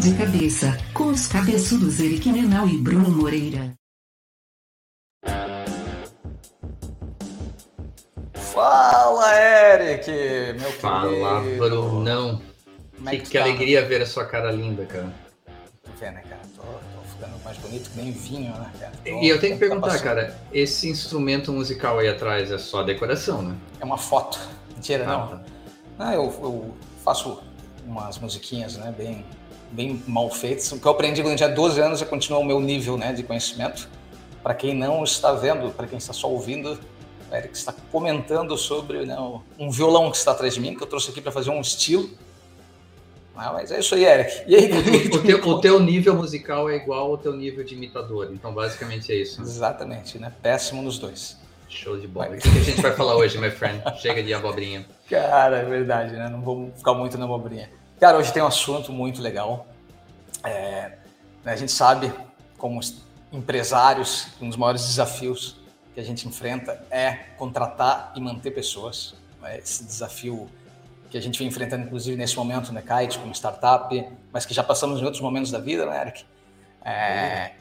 De cabeça, com os cabeçudos Eric Menal e Bruno Moreira. Fala, Eric, meu Fala, querido. Brunão. Como é Que, tu que tá? alegria ver a sua cara linda, cara. Tu vê, né, cara? Tô, tô ficando mais bonito que nem vinho, né, cara? Tô- E eu tenho que perguntar, passando. cara, esse instrumento musical aí atrás é só decoração, né? É uma foto. Mentira, Ah, não. tá. Ah, eu, eu faço umas musiquinhas, né, bem, bem mal feitas. O que eu aprendi quando eu tinha 12 anos e continua o meu nível, né, de conhecimento. Para quem não está vendo, para quem está só ouvindo, o Eric está comentando sobre né, um violão que está atrás de mim, que eu trouxe aqui para fazer um estilo. Ah, mas é isso aí, Eric. E aí, O teu, o teu nível musical é igual ao teu nível de imitador, então basicamente é isso. né? Exatamente, né? Péssimo nos dois. Show de bola. O que a gente vai falar hoje, my friend? Chega de abobrinha. Cara, é verdade, né? Não vamos ficar muito na abobrinha. Cara, hoje tem um assunto muito legal. É, né, a gente sabe, como os empresários, um dos maiores desafios que a gente enfrenta é contratar e manter pessoas. né? Esse desafio que a gente vem enfrentando, inclusive, nesse momento, né, Kite, como startup, mas que já passamos em outros momentos da vida, né, Eric? É,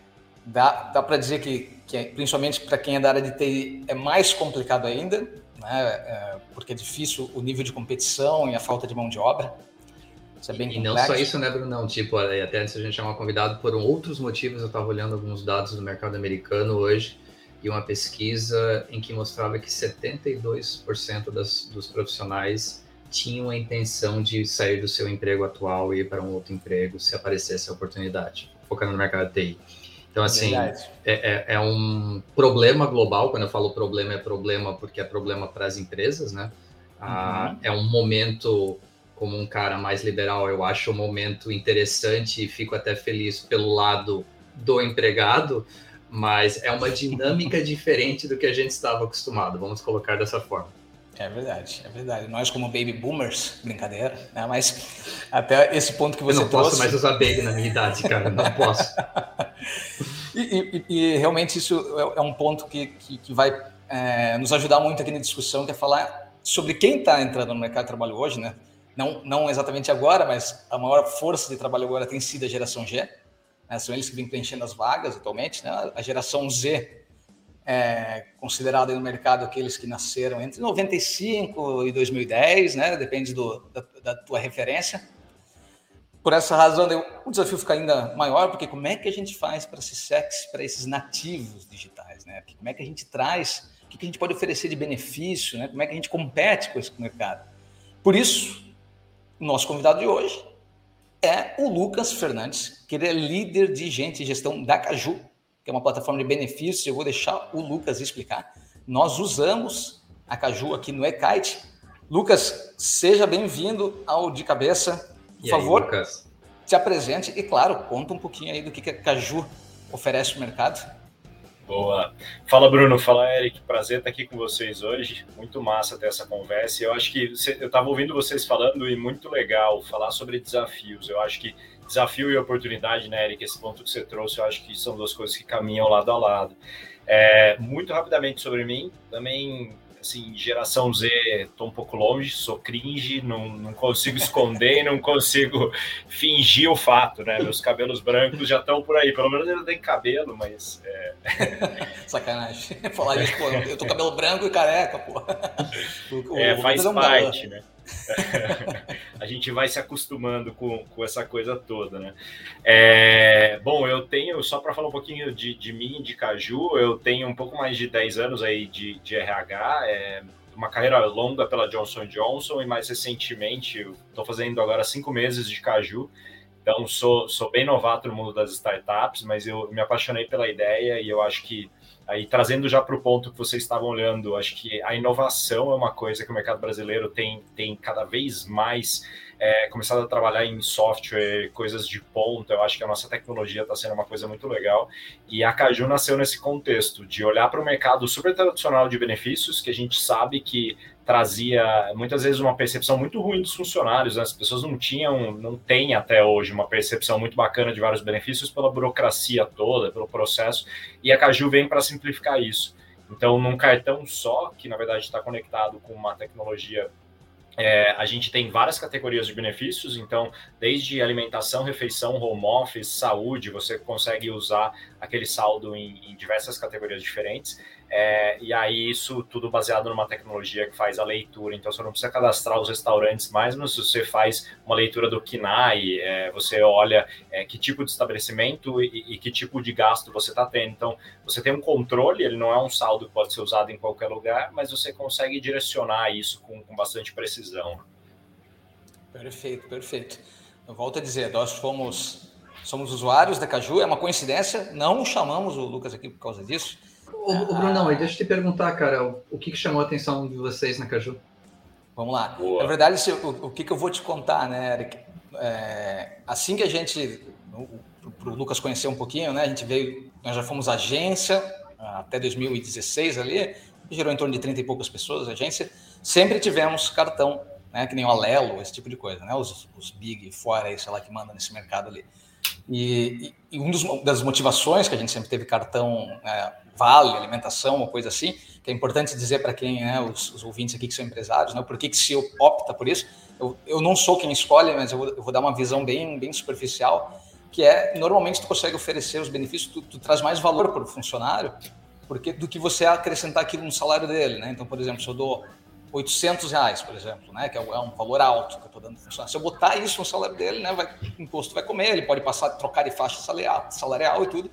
dá dá para dizer que, que é- principalmente para quem é da área de TI, é mais complicado ainda, né? É, porque é difícil o nível de competição e a falta de mão de obra. Isso é bem E não complexo. só isso, né, Brunão? Tipo, é, até antes a gente chamar convidado, por outros motivos, eu estava olhando alguns dados do mercado americano hoje e uma pesquisa em que mostrava que 72% das, dos profissionais tinham a intenção de sair do seu emprego atual e ir para um outro emprego se aparecesse a oportunidade, focando no mercado TI. Então, assim, Verdade. é, é- é um problema global. Quando eu falo problema, é problema porque é problema para as empresas, né? Ah, Uhum. É um momento, como um cara mais liberal, eu acho um momento interessante e fico até feliz pelo lado do empregado, mas é uma dinâmica diferente do que a gente estava acostumado. Vamos colocar dessa forma. É verdade, é verdade. Nós, como baby boomers, brincadeira, né? Mas até esse ponto que Eu você não posso trouxe. mais usar baby na minha idade, cara. Não posso. E, e- e realmente isso é, é um ponto que, que, que vai é, nos ajudar muito aqui na discussão, que é falar sobre quem está entrando no mercado de trabalho hoje, né? Não, não exatamente agora, mas a maior força de trabalho agora tem sido a geração G. né? São eles que vêm preenchendo as vagas atualmente. Né? A geração Z é considerada no mercado aqueles que nasceram entre 95 e 2010, né? Depende do, da, da tua referência. Por essa razão, o desafio fica ainda maior, porque como é que a gente faz para ser sexy para esses nativos digitais, né? Como é que a gente traz, o que a gente pode oferecer de benefício, né? Como é que a gente compete com esse mercado? Por isso, nosso convidado de hoje é o Lucas Fernandes, que ele é líder de gente e gestão da Caju, que é uma plataforma de benefícios. Eu vou deixar o Lucas explicar. Nós usamos a Caju aqui no eKite. Lucas, seja bem-vindo ao De Cabeça. Por E aí, favor, Lucas? se apresente e, claro, conta um pouquinho aí do que, que a Caju oferece no mercado. Boa. Fala, Bruno. Fala, Eric. Prazer estar aqui com vocês hoje. Muito massa ter essa conversa. Eu acho que eu estava ouvindo vocês falando e muito legal falar sobre desafios. Eu acho que desafio e oportunidade, né, Eric? Esse ponto que você trouxe, eu acho que são duas coisas que caminham lado a lado. É, muito rapidamente sobre mim, também, assim, geração Z, tô um pouco longe, sou cringe, não, não consigo esconder, não consigo fingir o fato, né? Meus cabelos brancos já estão por aí, pelo menos eu tenho cabelo, mas é, Sacanagem. Falar isso, pô, eu tô cabelo branco e careca, pô. O- o É, faz é um parte, né? a gente vai se acostumando com, com essa coisa toda, né? É, bom, eu tenho, só para falar um pouquinho de, de mim, de Caju, eu tenho um pouco mais de 10 anos aí de, de RH, é, uma carreira longa pela Johnson Johnson e mais recentemente, estou fazendo agora cinco meses de Caju, então sou, sou bem novato no mundo das startups, mas eu me apaixonei pela ideia e eu acho que Aí trazendo já para o ponto que vocês estavam olhando, acho que a inovação é uma coisa que o mercado brasileiro tem, tem cada vez mais é, começado a trabalhar em software, coisas de ponta. Eu acho que a nossa tecnologia está sendo uma coisa muito legal. E a Caju nasceu nesse contexto de olhar para o mercado super tradicional de benefícios, que a gente sabe que trazia muitas vezes uma percepção muito ruim dos funcionários. Né? As pessoas não tinham, não têm até hoje uma percepção muito bacana de vários benefícios pela burocracia toda, pelo processo. E a Caju vem para simplificar isso. Então, num cartão só, que na verdade está conectado com uma tecnologia É, a gente tem várias categorias de benefícios, então, desde alimentação, refeição, home office, saúde, você consegue usar aquele saldo em, em diversas categorias diferentes. É, e aí, isso tudo baseado numa tecnologia que faz a leitura. Então, você não precisa cadastrar os restaurantes mais, mas você faz uma leitura do KINAI, é, você olha é, que tipo de estabelecimento e, e, que tipo de gasto você está tendo. Então, você tem um controle, ele não é um saldo que pode ser usado em qualquer lugar, mas você consegue direcionar isso com, com bastante precisão. Perfeito, perfeito. Eu volto a dizer, nós fomos somos usuários da Caju, é uma coincidência, não chamamos o Lucas aqui por causa disso, Ô, ô Brunão, deixa eu te perguntar, cara, o que, que chamou a atenção de vocês na Caju? Vamos lá. Boa. Na verdade, o, o que, que, eu vou te contar, né, Eric? É, assim que a gente, para o Lucas conhecer um pouquinho, né, a gente veio, nós já fomos agência até 2016 ali, gerou em torno de 30 e poucas pessoas a agência, sempre tivemos cartão, né, que nem o Alelo, esse tipo de coisa, né, os, os Big fora aí, sei lá, que manda nesse mercado ali. E, e, e uma das motivações que a gente sempre teve cartão é, vale alimentação, uma coisa assim, que é importante dizer para quem, né, os, os, ouvintes aqui que são empresários, né, por que, se opta por isso. Eu, eu não sou quem escolhe, mas eu vou, eu vou, dar uma visão bem, bem superficial, que é, normalmente tu consegue oferecer os benefícios, tu, tu traz mais valor para o funcionário porque do que você acrescentar aquilo no salário dele, né? Então, por exemplo, se eu dou 800 reais, por exemplo, né, que é, é um valor alto que eu estou dando funcionário. Se eu botar isso no salário dele, né, vai, o imposto vai comer, ele pode passar, trocar de faixa salarial, salarial e tudo.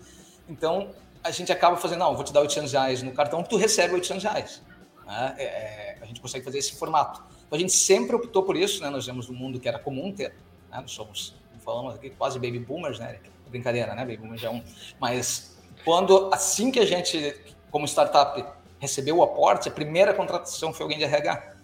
Então, a gente acaba fazendo, não, vou te dar 800 reais no cartão, tu recebe 800 reais. Né? É, é, a gente consegue fazer esse formato. Então a gente sempre optou por isso, né? Nós vemos um mundo que era comum ter, né? nós somos, falamos aqui, quase baby boomers, né? Brincadeira, né? Baby boomers é um. Mas quando, assim que a gente, como startup, recebeu o aporte, a primeira contratação foi alguém de RH.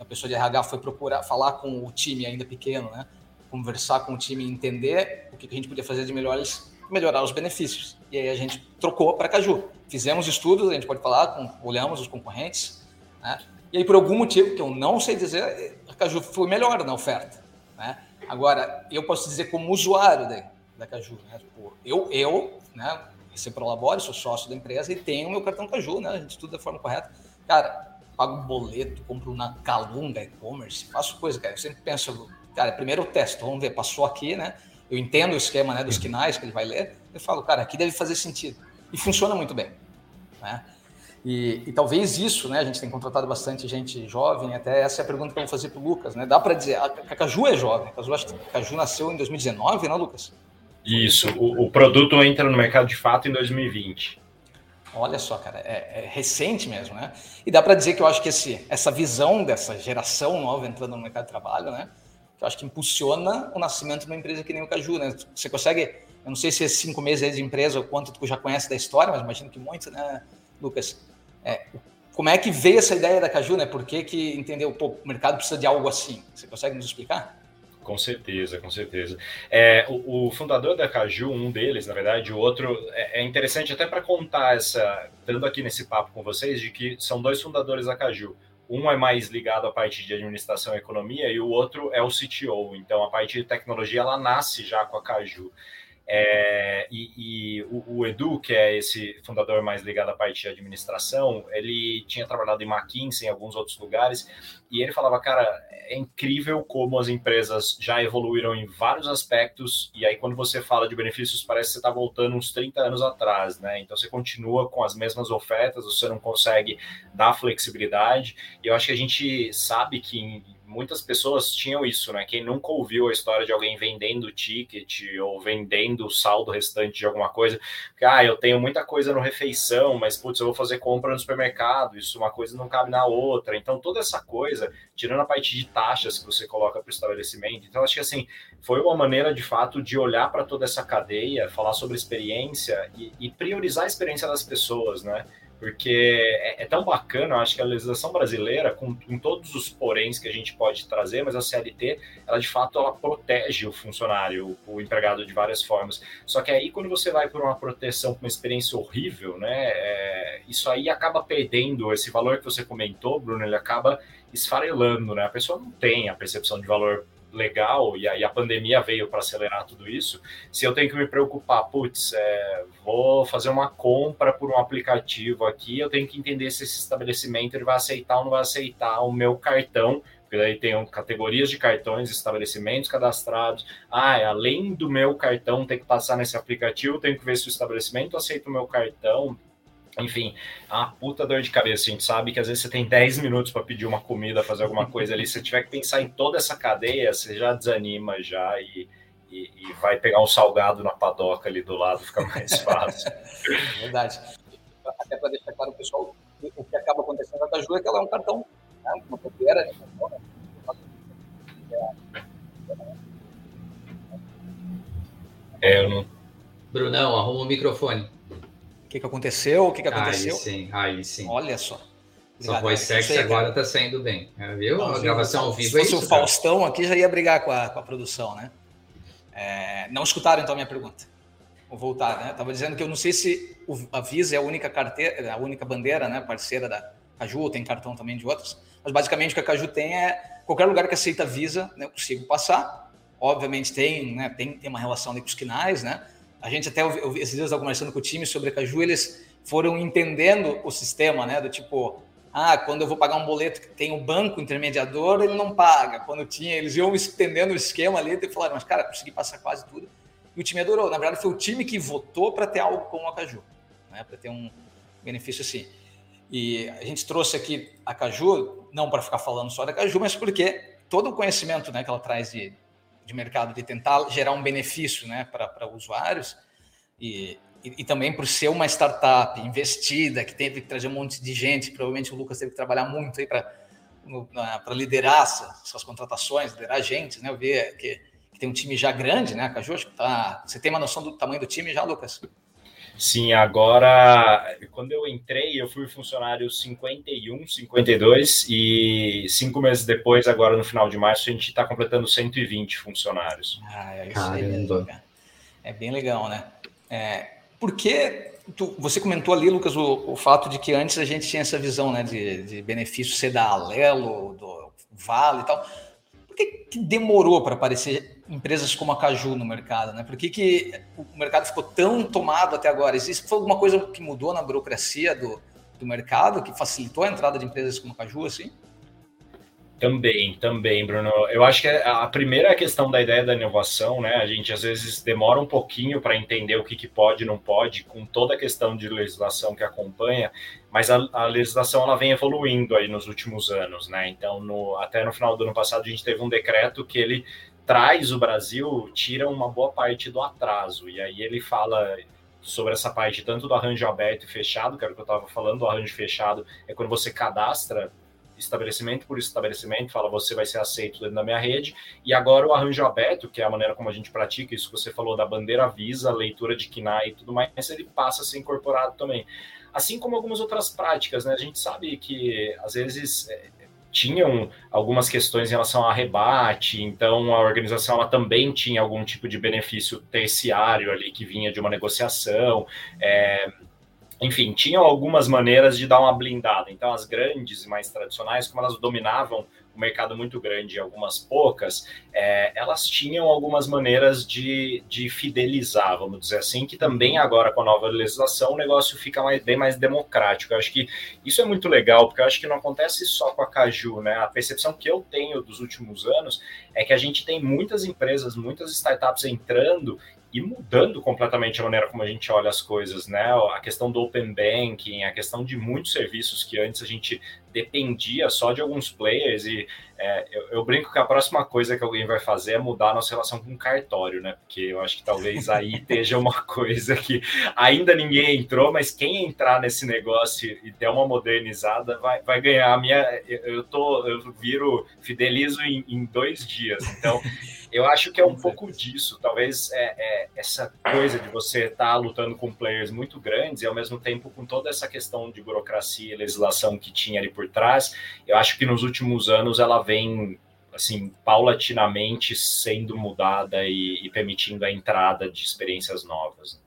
A pessoa de RH foi procurar falar com o time ainda pequeno, né? Conversar com o time, entender o que a gente podia fazer de melhores melhorar os benefícios. E aí a gente trocou para Caju. Fizemos estudos, a gente pode falar, com, olhamos os concorrentes, né? e aí por algum motivo que eu não sei dizer, a Caju foi melhor na oferta. Né? Agora, eu posso dizer como usuário da, da Caju, né? Tipo, eu, eu né, recebo Prolabore, sou sócio da empresa e tenho o meu cartão Caju, né? a gente estuda da forma correta. Cara, pago boleto, compro na Calunga e-commerce, faço coisa, cara. Eu sempre penso, cara, primeiro eu testo, vamos ver, passou aqui, né? Eu entendo o esquema né, dos quinais que ele vai ler, eu falo, cara, aqui deve fazer sentido. E funciona muito bem. Né? E, e, talvez isso, né? A gente tem contratado bastante gente jovem, até essa é a pergunta que eu vou fazer para o Lucas, né? Dá para dizer, a Caju é jovem, a Caju, acho que a Caju nasceu em 2019, não, Lucas? Isso, o, o, produto entra no mercado de fato em 2020. Olha só, cara, é, é recente mesmo, né? E dá para dizer que eu acho que esse, essa visão dessa geração nova entrando no mercado de trabalho, né? Acho que impulsiona o nascimento de uma empresa que nem o Caju, né? Você consegue, eu não sei se é cinco meses de empresa ou quanto tu já conhece da história, mas imagino que muito, né, Lucas? É, como é que veio essa ideia da Caju, né? Por que, que entendeu, pô, o mercado precisa de algo assim? Você consegue nos explicar? Com certeza, com certeza. É, o, o, fundador da Caju, um deles, na verdade, o outro, é, é interessante até para contar essa, dando aqui nesse papo com vocês, de que são dois fundadores da Caju. Um é mais ligado à parte de administração e economia e o outro é o CTO. Então, a parte de tecnologia ela nasce já com a Caju. É, e, e o, o, Edu, que é esse fundador mais ligado à parte de administração, ele tinha trabalhado em McKinsey, em alguns outros lugares, e ele falava, cara, é incrível como as empresas já evoluíram em vários aspectos, e aí quando você fala de benefícios, parece que você está voltando uns 30 anos atrás, né? Então você continua com as mesmas ofertas, você não consegue dar flexibilidade, e eu acho que a gente sabe que em muitas pessoas tinham isso, né? Quem nunca ouviu a história de alguém vendendo ticket ou vendendo o saldo restante de alguma coisa, que, ah, eu tenho muita coisa no refeição, mas putz, eu vou fazer compra no supermercado, isso uma coisa não cabe na outra. Então, toda essa coisa, tirando a parte de taxas que você coloca para o estabelecimento, então acho que assim, foi uma maneira de fato de olhar para toda essa cadeia, falar sobre experiência e, e priorizar a experiência das pessoas, né? Porque é, é, tão bacana, eu acho que a legislação brasileira, com, com, todos os poréns que a gente pode trazer, mas a CLT, ela de fato ela protege o funcionário, o, o empregado de várias formas. Só que aí quando você vai por uma proteção com uma experiência horrível, né, é, isso aí acaba perdendo esse valor que você comentou, Bruno, ele acaba esfarelando, né? A pessoa não tem a percepção de valor legal, e aí a pandemia veio para acelerar tudo isso, se eu tenho que me preocupar, putz, é, vou fazer uma compra por um aplicativo aqui, eu tenho que entender se esse estabelecimento ele vai aceitar ou não vai aceitar o meu cartão Porque daí tem categorias de cartões, estabelecimentos cadastrados. Ah, além do meu cartão ter que passar nesse aplicativo, tenho que ver se o estabelecimento aceita o meu cartão. Enfim, é uma puta dor de cabeça. A gente sabe que às vezes você tem 10 minutos para pedir uma comida, fazer alguma coisa ali. Se você tiver que pensar em toda essa cadeia, você já desanima já e, e, e vai pegar um salgado na padoca ali do lado, fica mais fácil. Verdade. Até para deixar claro o pessoal, o que acaba acontecendo com a Caju é que ela é um cartão né? uma bobeira de É, eu não. Brunão, arruma o microfone. O que, que aconteceu? O que, que aconteceu? Aí sim, aí sim. Olha só. Sua voz sexy agora está saindo bem. É, viu? Não, a gravação ao vivo se fosse é isso, o Faustão cara. aqui, já ia brigar com a, com a produção, né? É, não escutaram então a minha pergunta. Vou voltar, né? Estava dizendo que eu não sei se a Visa é a única carteira, a única bandeira, né, parceira da Caju, ou tem cartão também de outras. Mas basicamente o que a Caju tem é qualquer lugar que aceita Visa, né, eu consigo passar. Obviamente tem, né, tem, tem uma relação ali com os quinais, né? A gente até, eu, esses dias conversando com o time sobre a Caju, eles foram entendendo o sistema, né? Do tipo, ah, quando eu vou pagar um boleto que tem o um banco intermediador, ele não paga. Quando tinha, eles iam entendendo o esquema ali e falaram, mas cara, consegui passar quase tudo. E o time adorou. Na verdade, foi o time que votou para ter algo como a Caju, né? Para ter um benefício assim. E a gente trouxe aqui a Caju, não para ficar falando só da Caju, mas porque todo o conhecimento né, que ela traz de, de mercado, de tentar gerar um benefício né, para usuários, e, e, e, também por ser uma startup investida, que teve que trazer um monte de gente, provavelmente o Lucas teve que trabalhar muito aí para liderar essas, essas, contratações, liderar gente, né? Eu vi que, que, tem um time já grande, né? Caju, acho que tá, você tem uma noção do tamanho do time já, Lucas? Sim, agora, quando eu entrei, eu fui funcionário 51, 52, e cinco meses depois, agora no final de março, a gente está completando 120 funcionários. Ah, é isso aí, é bem legal, né? É, porque tu, você comentou ali, Lucas, o, o, fato de que antes a gente tinha essa visão né, de, de benefício ser da Alelo, do Vale e tal. Por que, que demorou para aparecer empresas como a Caju no mercado, né? Por que, que o mercado ficou tão tomado até agora? Existe foi alguma coisa que mudou na burocracia do, do mercado que facilitou a entrada de empresas como a Caju, assim? Também, também, Bruno. Eu acho que a primeira questão da ideia da inovação, né? A gente às vezes demora um pouquinho para entender o que, que pode e não pode, com toda a questão de legislação que acompanha, mas a, a, legislação ela vem evoluindo aí nos últimos anos, né? Então, no, até no final do ano passado, a gente teve um decreto que ele traz o Brasil, tira uma boa parte do atraso. E aí ele fala sobre essa parte tanto do arranjo aberto e fechado, que era o que eu estava falando, o arranjo fechado é quando você cadastra estabelecimento por estabelecimento, fala você vai ser aceito dentro da minha rede, e agora o arranjo aberto, que é a maneira como a gente pratica, isso que você falou da bandeira Visa, leitura de KNAI e tudo mais, ele passa a ser incorporado também. Assim como algumas outras práticas, né? A gente sabe que às vezes é, tinham algumas questões em relação a rebate, então a organização ela também tinha algum tipo de benefício terciário ali que vinha de uma negociação. É, enfim, tinham algumas maneiras de dar uma blindada. Então, as grandes e mais tradicionais, como elas dominavam o mercado muito grande e algumas poucas, é, elas tinham algumas maneiras de, de fidelizar, vamos dizer assim, que também agora com a nova legislação o negócio fica mais, bem mais democrático. Eu acho que isso é muito legal, porque eu acho que não acontece só com a Caju, né? A percepção que eu tenho dos últimos anos é que a gente tem muitas empresas, muitas startups entrando e mudando completamente a maneira como a gente olha as coisas, né? A questão do open banking, a questão de muitos serviços que antes a gente dependia só de alguns players e é, eu, eu, brinco que a próxima coisa que alguém vai fazer é mudar a nossa relação com o cartório, né? Porque eu acho que talvez aí esteja uma coisa que ainda ninguém entrou, mas quem entrar nesse negócio e der uma modernizada vai, vai ganhar. A minha, eu tô, eu viro fidelizo em, em dois dias. Então, eu acho que é um pouco disso. Talvez é, é essa coisa de você estar tá lutando com players muito grandes e ao mesmo tempo com toda essa questão de burocracia e legislação que tinha ali por trás. Eu acho que nos últimos anos ela vem assim paulatinamente sendo mudada e, e permitindo a entrada de experiências novas.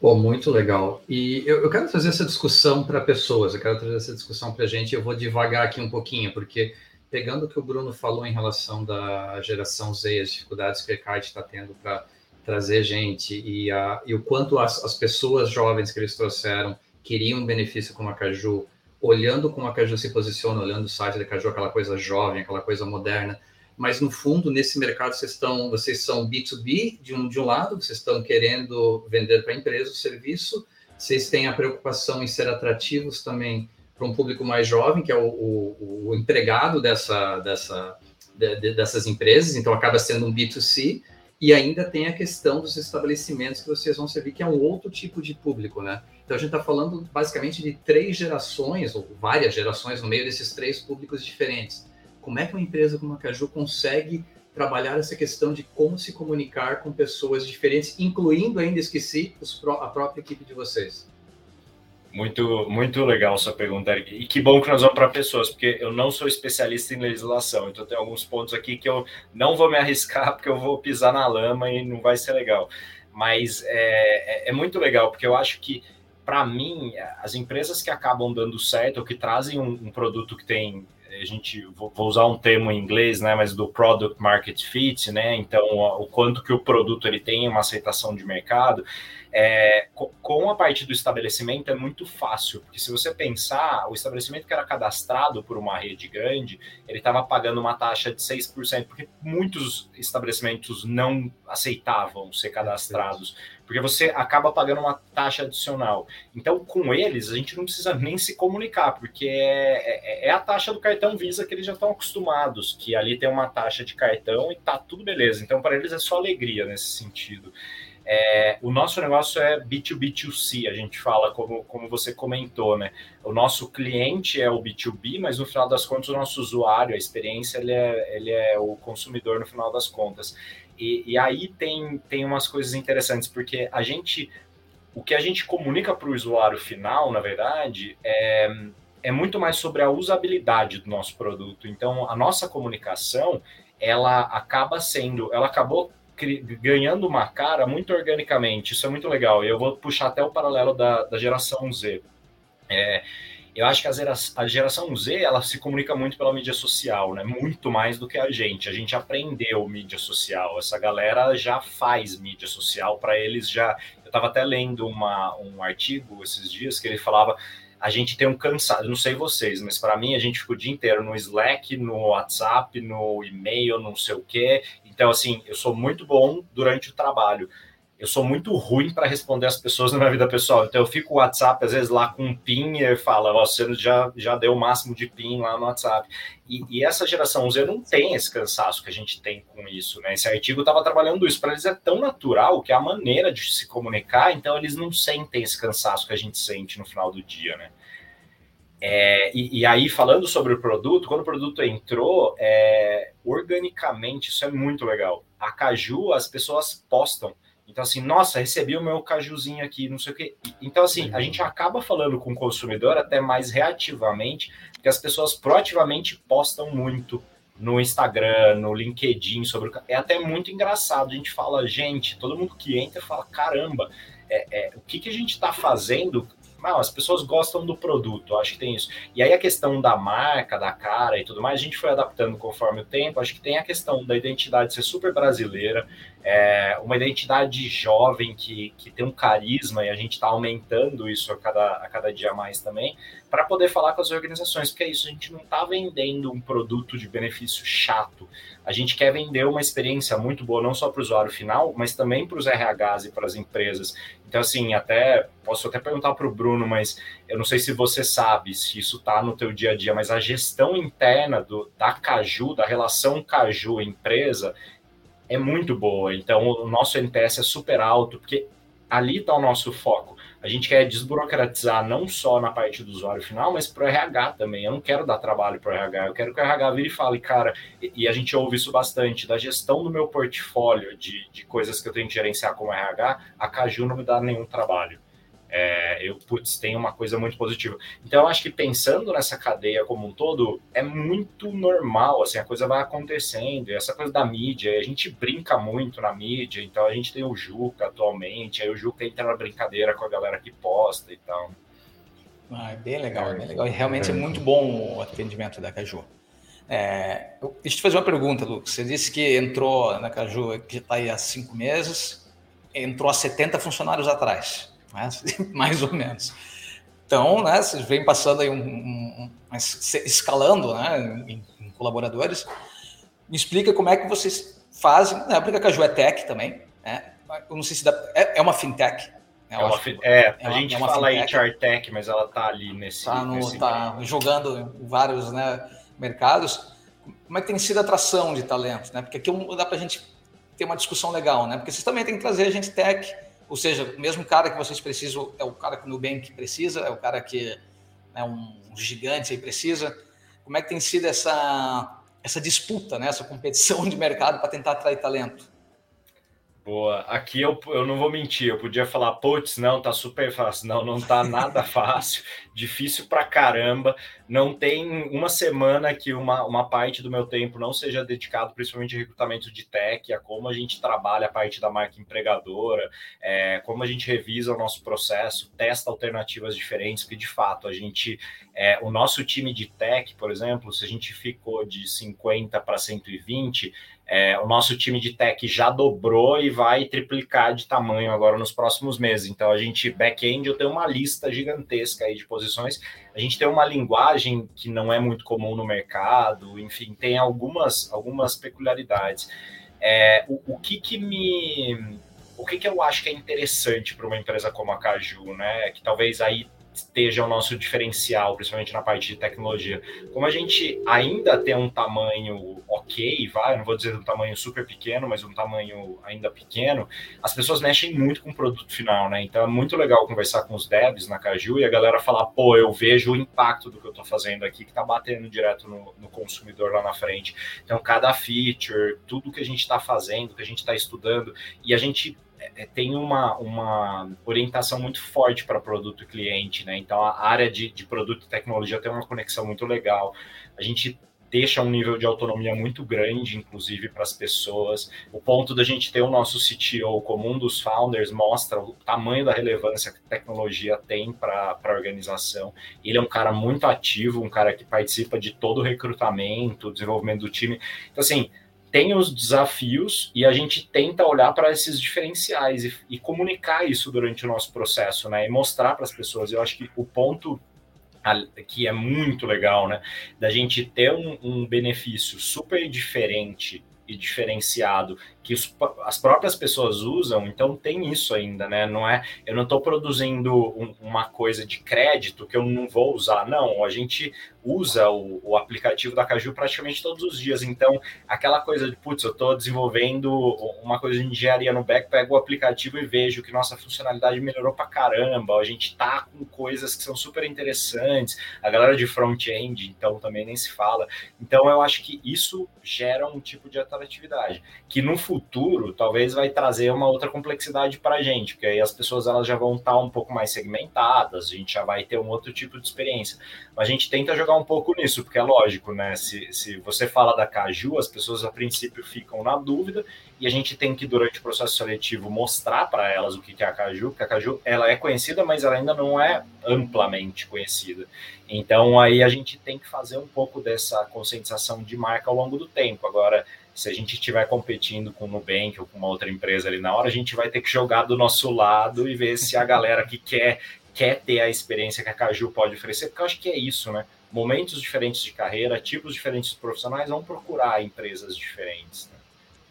Pô, muito legal. E eu, eu quero trazer essa discussão para pessoas, eu quero trazer essa discussão para a gente. Eu vou devagar aqui um pouquinho, porque pegando o que o Bruno falou em relação da geração Z, as dificuldades que a Ecart está tendo para trazer gente e, a, e o quanto as, as pessoas jovens que eles trouxeram queriam um benefício como a Caju, olhando como a Caju se posiciona, olhando o site da Caju, aquela coisa jovem, aquela coisa moderna, mas no fundo, nesse mercado, vocês, estão, vocês são B2B de um, de um lado, vocês estão querendo vender para a empresa o serviço, vocês têm a preocupação em ser atrativos também para um público mais jovem, que é o, o, o empregado dessa, dessa, de, de, dessas empresas, então acaba sendo um B2C, e ainda tem a questão dos estabelecimentos que vocês vão servir, que é um outro tipo de público, né? Então a gente está falando basicamente de três gerações, ou várias gerações, no meio desses três públicos diferentes. Como é que uma empresa como a Caju consegue trabalhar essa questão de como se comunicar com pessoas diferentes, incluindo ainda, esqueci, a própria equipe de vocês? Muito, muito legal sua pergunta, Eric. E que bom que nós vamos para pessoas, porque eu não sou especialista em legislação, então tem alguns pontos aqui que eu não vou me arriscar, porque eu vou pisar na lama e não vai ser legal. Mas é, é, é muito legal, porque eu acho que, para mim, as empresas que acabam dando certo, ou que trazem um, um produto que tem a gente vou, usar um termo em inglês, né, mas do product market fit, né? Então, o quanto que o produto ele tem uma aceitação de mercado, é, com a parte do estabelecimento é muito fácil, porque se você pensar, o estabelecimento que era cadastrado por uma rede grande, ele estava pagando uma taxa de 6%, porque muitos estabelecimentos não aceitavam ser cadastrados, porque você acaba pagando uma taxa adicional. Então, com eles, a gente não precisa nem se comunicar, porque é, é, é a taxa do cartão Visa que eles já estão acostumados, que ali tem uma taxa de cartão e tá tudo beleza. Então, para eles é só alegria nesse sentido. É, o nosso negócio é B2B2C, a gente fala, como, como você comentou, né? O nosso cliente é o B2B, mas no final das contas, o nosso usuário, a experiência, ele é, ele é o consumidor no final das contas. E, e aí tem, tem umas coisas interessantes, porque a gente, o que a gente comunica para o usuário final, na verdade, é, é muito mais sobre a usabilidade do nosso produto. Então, a nossa comunicação, ela acaba sendo, ela acabou ganhando uma cara muito organicamente. Isso é muito legal. Eu vou puxar até o paralelo da, da geração Z. É, eu acho que a geração, a geração Z ela se comunica muito pela mídia social, né? Muito mais do que a gente. A gente aprendeu mídia social. Essa galera já faz mídia social para eles já. Eu estava até lendo uma, um artigo esses dias que ele falava a gente tem um cansado, não sei vocês, mas para mim a gente fica o dia inteiro no Slack, no WhatsApp, no e-mail, não sei o quê, então, assim, eu sou muito bom durante o trabalho. Eu sou muito ruim para responder as pessoas na minha vida pessoal. Então, eu fico no WhatsApp, às vezes, lá com um PIN e fala, você já, já deu o máximo de PIN lá no WhatsApp. E, e, essa geração Z não tem esse cansaço que a gente tem com isso, né? Esse artigo estava trabalhando isso. Para eles é tão natural que é a maneira de se comunicar, então eles não sentem esse cansaço que a gente sente no final do dia, né? É, e, e, aí, falando sobre o produto, quando o produto entrou, é, organicamente, isso é muito legal. A Caju, as pessoas postam. Então, assim, nossa, recebi o meu cajuzinho aqui, não sei o quê. Então, assim, a gente acaba falando com o consumidor até mais reativamente, porque as pessoas proativamente postam muito no Instagram, no LinkedIn sobre o... É até muito engraçado. A gente fala, gente, todo mundo que entra fala, caramba, é, é, o que, que a gente está fazendo não, as pessoas gostam do produto, acho que tem isso. E aí a questão da marca, da cara e tudo mais, a gente foi adaptando conforme o tempo. Acho que tem a questão da identidade ser super brasileira, é, uma identidade jovem que, que tem um carisma e a gente está aumentando isso a cada, a cada dia mais também, para poder falar com as organizações, porque é isso, a gente não está vendendo um produto de benefício chato, a gente quer vender uma experiência muito boa, não só para o usuário final, mas também para os RHs e para as empresas. Então, assim, até posso até perguntar para o Bruno, mas eu não sei se você sabe se isso está no teu dia a dia, mas a gestão interna do, da Caju, da relação Caju-empresa, é muito boa. Então, o nosso NPS é super alto, porque ali está o nosso foco. A gente quer desburocratizar não só na parte do usuário final, mas para o RH também. Eu não quero dar trabalho para o RH, eu quero que o RH vire e fale, cara, e, a gente ouve isso bastante, da gestão do meu portfólio de, de coisas que eu tenho que gerenciar como RH, a Caju não me dá nenhum trabalho é, eu, putz, tem uma coisa muito positiva. Então, eu acho que pensando nessa cadeia como um todo, é muito normal, assim, a coisa vai acontecendo, e essa coisa da mídia, a gente brinca muito na mídia, então a gente tem o Juca atualmente, aí o Juca entra na brincadeira com a galera que posta e tal. Ah, é bem legal, é bem legal. E realmente é, é muito bom o atendimento da Caju. É, deixa eu te fazer uma pergunta, Lucas. Você disse que entrou na Caju, que está aí há cinco meses, entrou há 70 funcionários atrás né? mais ou menos. Então, né, vocês vêm passando aí um, um, um escalando, né, em, em, colaboradores. Me explica como é que vocês fazem, né, porque a Caju é tech também, né? Eu não sei se dá, é, é uma fintech, é, uma, é, é a gente é fala HR Tech, mas ela tá ali nesse. Tá, no, nesse tá jogando em vários né, mercados. Como é que tem sido a atração de talentos? Né? Porque aqui dá para a gente ter uma discussão legal, né? Porque vocês também têm que trazer gente tech, ou seja, o mesmo cara que vocês precisam é o cara que o Nubank precisa, é o cara que é um gigante aí precisa. Como é que tem sido essa, essa disputa, né? essa competição de mercado para tentar atrair talento? Boa. Aqui eu, eu não vou mentir, eu podia falar, putz, não, tá super fácil. Não, não tá nada fácil, difícil pra caramba. Não tem uma semana que uma, uma parte do meu tempo não seja dedicado principalmente ao recrutamento de tech, a como a gente trabalha a parte da marca empregadora, é, como a gente revisa o nosso processo, testa alternativas diferentes, porque de fato a gente, é, o nosso time de tech, por exemplo, se a gente ficou de 50 para 120, é, o nosso time de tech já dobrou e vai triplicar de tamanho agora nos próximos meses. Então, a gente, back-end, eu tenho uma lista gigantesca aí de posições. A gente tem uma linguagem que não é muito comum no mercado, enfim, tem algumas, algumas peculiaridades. É, o, o que que me o que, que eu acho que é interessante para uma empresa como a Caju, né? Que talvez aí esteja o nosso diferencial, principalmente na parte de tecnologia. Como a gente ainda tem um tamanho ok, vai, não vou dizer um tamanho super pequeno, mas um tamanho ainda pequeno, as pessoas mexem muito com o produto final, né? Então é muito legal conversar com os devs na Caju e a galera falar, pô, eu vejo o impacto do que eu estou fazendo aqui, que está batendo direto no, no, consumidor lá na frente. Então, cada feature, tudo que a gente está fazendo, que a gente está estudando, e a gente é, tem uma, uma orientação muito forte para produto e cliente, né? Então a área de, de produto e tecnologia tem uma conexão muito legal. A gente deixa um nível de autonomia muito grande, inclusive para as pessoas. O ponto da gente ter o nosso CTO como um dos founders mostra o tamanho da relevância que a tecnologia tem para a organização. Ele é um cara muito ativo, um cara que participa de todo o recrutamento, desenvolvimento do time. Então, assim, tem os desafios e a gente tenta olhar para esses diferenciais e, e, comunicar isso durante o nosso processo, né? E mostrar para as pessoas. Eu acho que o ponto que é muito legal, né? Da gente ter um, um benefício super diferente e diferenciado que os, as próprias pessoas usam, então tem isso ainda, né? Não é, eu não estou produzindo um, uma coisa de crédito que eu não vou usar, não. A gente usa o, o, aplicativo da Caju praticamente todos os dias. Então, aquela coisa de, putz, eu estou desenvolvendo uma coisa de engenharia no back, pego o aplicativo e vejo que nossa funcionalidade melhorou para caramba. A gente tá com coisas que são super interessantes. A galera de front-end, então, também nem se fala. Então, eu acho que isso gera um tipo de atratividade, que no futuro talvez vai trazer uma outra complexidade para a gente, porque aí as pessoas elas já vão estar tá um pouco mais segmentadas, a gente já vai ter um outro tipo de experiência. Mas a gente tenta jogar um pouco nisso, porque é lógico, né? Se, se você fala da Caju, as pessoas a princípio ficam na dúvida e a gente tem que, durante o processo seletivo, mostrar para elas o que é a Caju, porque a Caju ela é conhecida, mas ela ainda não é amplamente conhecida. Então aí a gente tem que fazer um pouco dessa conscientização de marca ao longo do tempo. Agora, se a gente estiver competindo com o Nubank ou com uma outra empresa ali na hora, a gente vai ter que jogar do nosso lado e ver se a galera que quer quer ter a experiência que a Caju pode oferecer, porque eu acho que é isso, né? momentos diferentes de carreira, tipos diferentes de profissionais vão procurar empresas diferentes. Né?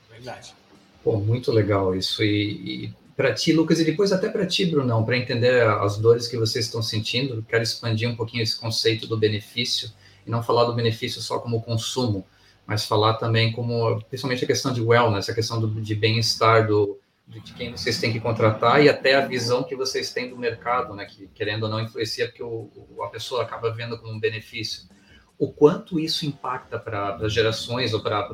Verdade. Pô, muito legal isso. E, e para ti, Lucas, e depois até para ti, Brunão, para entender as dores que vocês estão sentindo, quero expandir um pouquinho esse conceito do benefício e não falar do benefício só como consumo, mas falar também como, principalmente a questão de wellness, a questão do, de bem-estar do, de quem vocês têm que contratar e até a visão que vocês têm do mercado, né, que querendo ou não influencia porque o, a pessoa acaba vendo como um benefício. O quanto isso impacta para as gerações ou para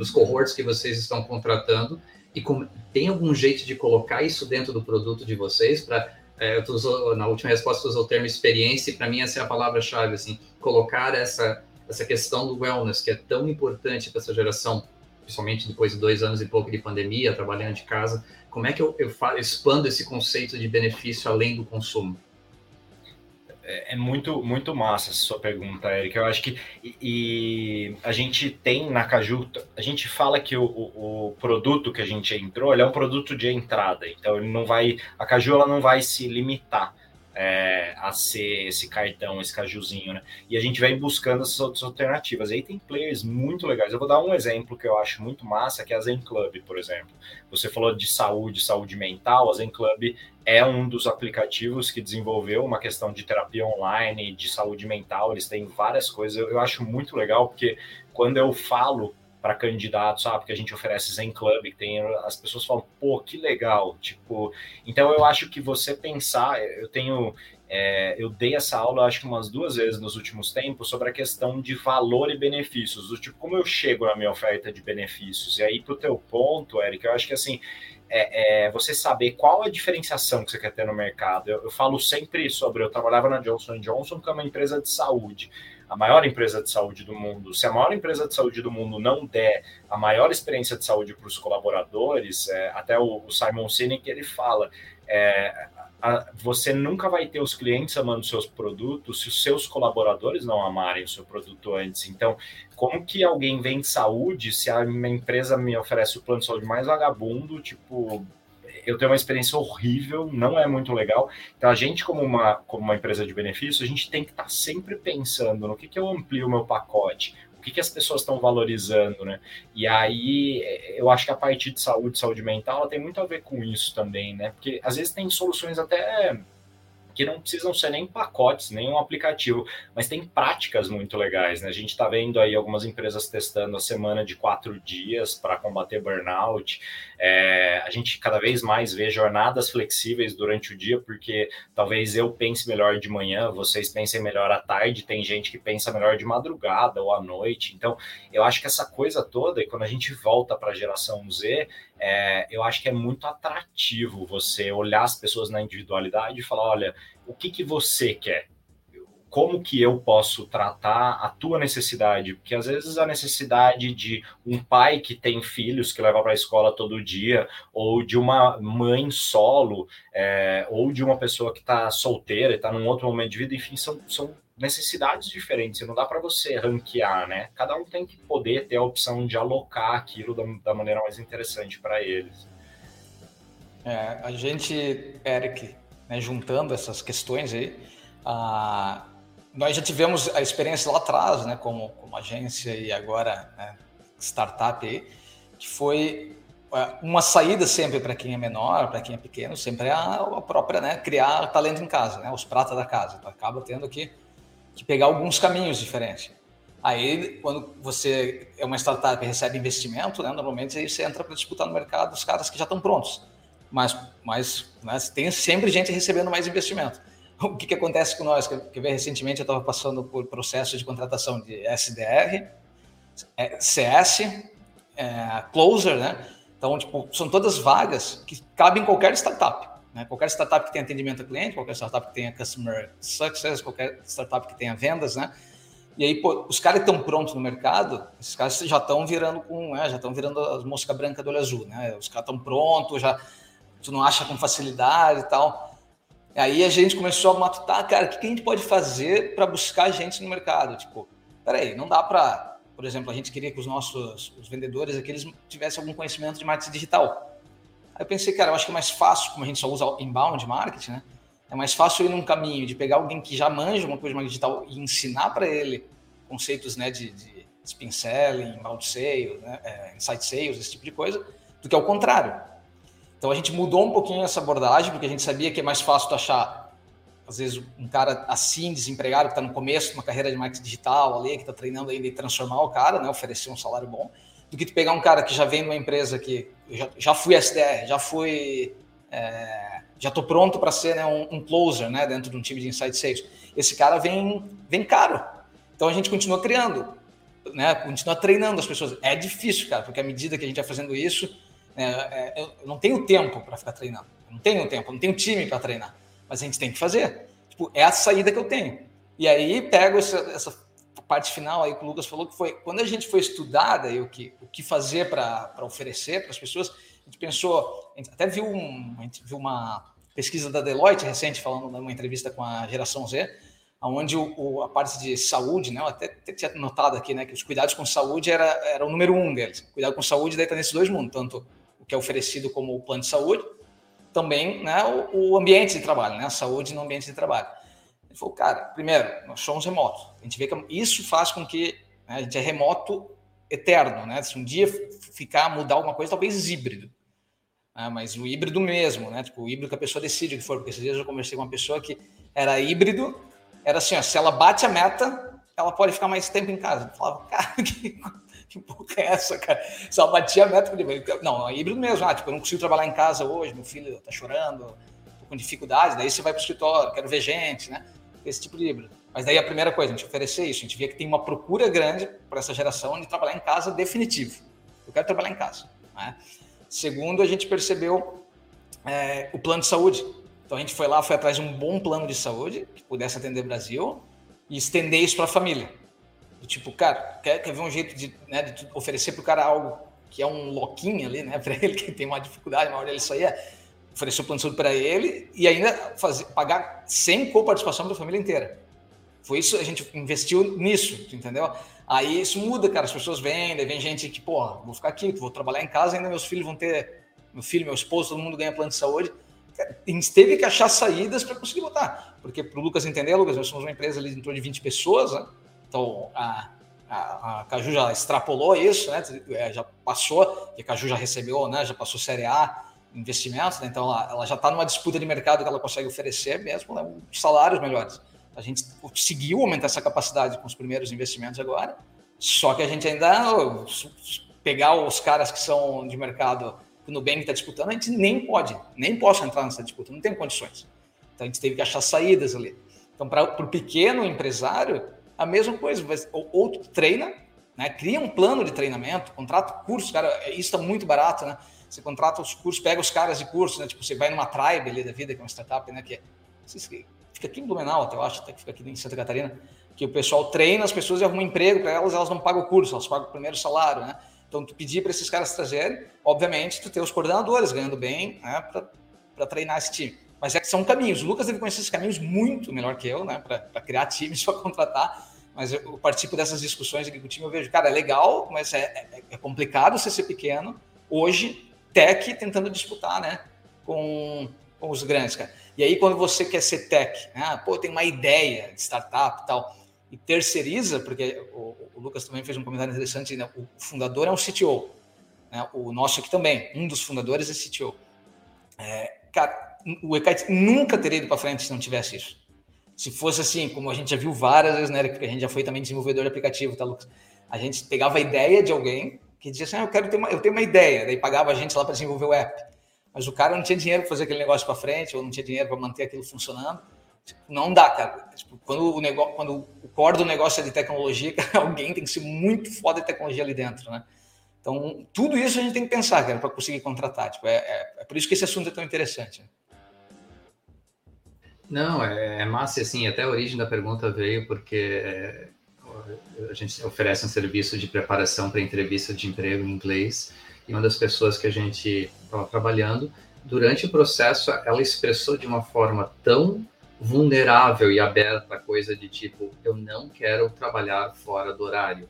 os cohorts que vocês estão contratando e como, tem algum jeito de colocar isso dentro do produto de vocês para é, na última resposta usou o termo experiência e para mim essa é a palavra-chave assim colocar essa essa questão do wellness que é tão importante para essa geração principalmente depois de dois anos e pouco de pandemia, trabalhando de casa, como é que eu, eu expando esse conceito de benefício além do consumo? É, é muito, muito massa essa sua pergunta, Eric. Eu acho que e, e a gente tem na Caju, a gente fala que o, o, o, produto que a gente entrou, é um produto de entrada, então ele não vai, a Caju ela não vai se limitar é, a ser esse cartão, esse cajuzinho, né? E a gente vem buscando essas outras alternativas. Aí tem players muito legais. Eu vou dar um exemplo que eu acho muito massa, que é a Zen Club, por exemplo. Você falou de saúde, saúde mental, a Zen Club é um dos aplicativos que desenvolveu uma questão de terapia online, de saúde mental. Eles têm várias coisas. Eu, eu acho muito legal, porque quando eu falo para candidatos, sabe? Que a gente oferece Zen Club, que tem as pessoas falam, pô, que legal, tipo. Então eu acho que você pensar, eu tenho, é, eu dei essa aula acho que umas duas vezes nos últimos tempos sobre a questão de valor e benefícios, do tipo como eu chego na minha oferta de benefícios. E aí para o teu ponto, Eric, eu acho que assim é, é, você saber qual a diferenciação que você quer ter no mercado. Eu, eu falo sempre sobre, eu trabalhava na Johnson Johnson, que é uma empresa de saúde a maior empresa de saúde do mundo, se a maior empresa de saúde do mundo não der a maior experiência de saúde para os colaboradores, é, até o, o, Simon Sinek ele fala, é, a, você nunca vai ter os clientes amando seus produtos se os seus colaboradores não amarem o seu produto antes. Então, como que alguém vende saúde se a minha empresa me oferece o plano de saúde mais vagabundo, tipo, eu tenho uma experiência horrível, não é muito legal. Então, a gente, como uma, como uma empresa de benefício, a gente tem que estar tá sempre pensando no que, que eu amplio o meu pacote, o que, que as pessoas estão valorizando, né? E aí, eu acho que a parte de saúde, saúde mental, ela tem muito a ver com isso também, né? Porque às vezes tem soluções até que não precisam ser nem pacotes, nem um aplicativo, mas tem práticas muito legais. Né? A gente está vendo aí algumas empresas testando a semana de quatro dias para combater burnout. É, a gente cada vez mais vê jornadas flexíveis durante o dia, porque talvez eu pense melhor de manhã, vocês pensem melhor à tarde, tem gente que pensa melhor de madrugada ou à noite. Então, eu acho que essa coisa toda, e quando a gente volta para a geração Z, é, eu acho que é muito atrativo você olhar as pessoas na individualidade e falar, olha, o que, que você quer? Como que eu posso tratar a tua necessidade? Porque às vezes a necessidade de um pai que tem filhos que leva para a escola todo dia, ou de uma mãe solo, é, ou de uma pessoa que está solteira e está num outro momento de vida, enfim, são, são necessidades diferentes, não dá para você ranquear, né? Cada um tem que poder ter a opção de alocar aquilo da, da maneira mais interessante para eles. É, a gente, Eric, né, juntando essas questões aí, a, nós já tivemos a experiência lá atrás, né, como, como agência e agora né, startup aí, que foi é, uma saída sempre para quem é menor, para quem é pequeno, sempre é a, própria, né, criar talento em casa, né, os pratas da casa. Então acaba tendo que que pegar alguns caminhos diferentes. Aí, quando você é uma startup e recebe investimento, né, normalmente aí você entra para disputar no mercado os caras que já estão prontos. Mas, mas né, tem sempre gente recebendo mais investimento. O que, que acontece com nós? Que, que recentemente eu estava passando por processo de contratação de SDR, CS, é, Closer, né? Então, tipo, são todas vagas que cabem em qualquer startup. Né? Qualquer startup que tenha atendimento ao cliente, qualquer startup que tenha customer success, qualquer startup que tenha vendas, né? E aí, pô, os caras estão prontos no mercado, esses caras já estão virando com, né, já estão virando as moscas brancas do olho azul, né? Os caras estão prontos, já tu não acha com facilidade e tal. Aí a gente começou a matutar, cara, o que a gente pode fazer para buscar gente no mercado? Tipo, peraí, não dá para, por exemplo, a gente queria que os nossos os vendedores aqui eles tivessem algum conhecimento de marketing digital. Aí eu pensei, cara, eu acho que é mais fácil, como a gente só usa inbound marketing, né? É mais fácil ir num caminho de pegar alguém que já manja uma coisa de marketing digital e ensinar para ele conceitos né, de, de spin selling, inbound sales, né, é, insight sales, esse tipo de coisa, do que ao contrário. Então a gente mudou um pouquinho essa abordagem, porque a gente sabia que é mais fácil tu achar, às vezes, um cara assim, desempregado, que está no começo de uma carreira de marketing digital ali, que está treinando ainda e transformar o cara, né, oferecer um salário bom do que tu pegar um cara que já vem de uma empresa que já, já fui SDR, já fui. É, já estou pronto para ser né, um, um, closer né, dentro de um time de inside sales. Esse cara vem, vem caro. Então a gente continua criando, né, continua treinando as pessoas. É difícil, cara, porque à medida que a gente vai fazendo isso, é, eu não tenho tempo para ficar treinando. Eu não tenho tempo, não tenho time para treinar. Mas a gente tem que fazer. Tipo, é a saída que eu tenho. E aí pego essa, essa parte final aí que o Lucas falou, que foi quando a gente foi estudar daí, o, que, o que fazer para oferecer para as pessoas, a gente pensou, a gente até viu, um, a gente viu uma pesquisa da Deloitte recente, falando numa entrevista com a geração Z, onde o, o, a parte de saúde, né, eu até, até tinha notado aqui, né, que os cuidados com saúde era, era o número um deles. Cuidado com saúde daí está nesses dois mundos, tanto que é oferecido como o plano de saúde, também né, o, o, ambiente de trabalho, né, a saúde no ambiente de trabalho. Ele falou, cara, primeiro, nós somos remotos. A gente vê que isso faz com que né, a gente é remoto eterno, né? Se um dia ficar, mudar alguma coisa, talvez híbrido. Né? Mas o híbrido mesmo, né? Tipo, o híbrido que a pessoa decide o que for. Porque esses dias eu conversei com uma pessoa que era híbrido, era assim, ó, se ela bate a meta, ela pode ficar mais tempo em casa. Eu falava, cara, que, que porra é essa, cara? Ela batia a meta, não, é híbrido mesmo. Ah, tipo, eu não consigo trabalhar em casa hoje, meu filho tá chorando, tô com dificuldade, daí você vai pro escritório, quero ver gente, né? Esse tipo de híbrido. Mas daí a primeira coisa, a gente oferecer isso, a gente vê que tem uma procura grande para essa geração de trabalhar em casa definitivo. Eu quero trabalhar em casa. Né? Segundo, a gente percebeu é, o plano de saúde. Então a gente foi lá, foi atrás de um bom plano de saúde que pudesse atender o Brasil e estender isso para a família. Tipo, cara, quer, quer ver um jeito de, né, de oferecer para o cara algo que é um loquinho ali, né, para ele que tem uma dificuldade maior dele sair, oferecer o plano de saúde para ele e ainda fazer, pagar sem coparticipação da família inteira. Foi isso, a gente investiu nisso, entendeu? Aí isso muda, cara, as pessoas daí vem gente que, pô, vou ficar aqui, vou trabalhar em casa, ainda meus filhos vão ter, meu filho, meu esposo, todo mundo ganha plano de saúde. A gente teve que achar saídas para conseguir botar. Porque para o Lucas entender, Lucas, nós somos uma empresa ali em torno de 20 pessoas, né? Então a, a, a Caju já extrapolou isso, né? É, já passou, e a Caju já recebeu, né? Já passou Série A investimentos, né? então ela, ela já está numa disputa de mercado que ela consegue oferecer mesmo né? salários melhores. A gente conseguiu aumentar essa capacidade com os primeiros investimentos agora, só que a gente ainda pegar os caras que são de mercado que o Nubank está disputando, a gente nem pode, nem posso entrar nessa disputa, não tem condições. Então a gente teve que achar saídas ali. Então, para o pequeno empresário, a mesma coisa. Ou, treina, né? cria um plano de treinamento, contrata curso, cara, isso está muito barato, né? Você contrata os cursos, pega os caras de curso, né? Tipo, você vai numa tribe ali da vida, que é uma startup, né? Que é, fica aqui em Blumenau, até eu acho, até que fica aqui em Santa Catarina, que o pessoal treina as pessoas e arruma um emprego para elas, elas não pagam o curso, elas pagam o primeiro salário, né? Então, tu pedir para esses caras trazerem, obviamente, tu ter os coordenadores ganhando bem, né? Para treinar esse time. Mas é que são caminhos. O Lucas deve conhecer esses caminhos muito melhor que eu, né? Para criar times, para contratar. Mas eu, participo dessas discussões aqui com o time, eu vejo, cara, é legal, mas é, é, é complicado você ser pequeno. Hoje, tech tentando disputar, né? Com, com os grandes, cara. E aí, quando você quer ser tech, né? pô, tem uma ideia de startup e tal, e terceiriza, porque o, o, Lucas também fez um comentário interessante, né? o fundador é um CTO, né? o nosso aqui também, um dos fundadores é CTO. É, cara, o Ekite nunca teria ido para frente se não tivesse isso. Se fosse assim, como a gente já viu várias vezes, né, porque a gente já foi também desenvolvedor de aplicativo, tá, Lucas? A gente pegava a ideia de alguém que dizia assim, ah, eu quero ter uma, eu tenho uma ideia, daí pagava a gente lá para desenvolver o app. Mas o cara não tinha dinheiro para fazer aquele negócio para frente, ou não tinha dinheiro para manter aquilo funcionando. Tipo, não dá, cara. Tipo, quando o negócio, quando o core do negócio é de tecnologia, cara, alguém tem que ser muito foda de tecnologia ali dentro, né? Então, tudo isso a gente tem que pensar, cara, para conseguir contratar. Tipo, é, é, é, por isso que esse assunto é tão interessante. Né? Não, é, é massa, assim, até a origem da pergunta veio porque é, a gente oferece um serviço de preparação para entrevista de emprego em inglês e uma das pessoas que a gente estava trabalhando, durante o processo, ela expressou de uma forma tão vulnerável e aberta a coisa de tipo, eu não quero trabalhar fora do horário.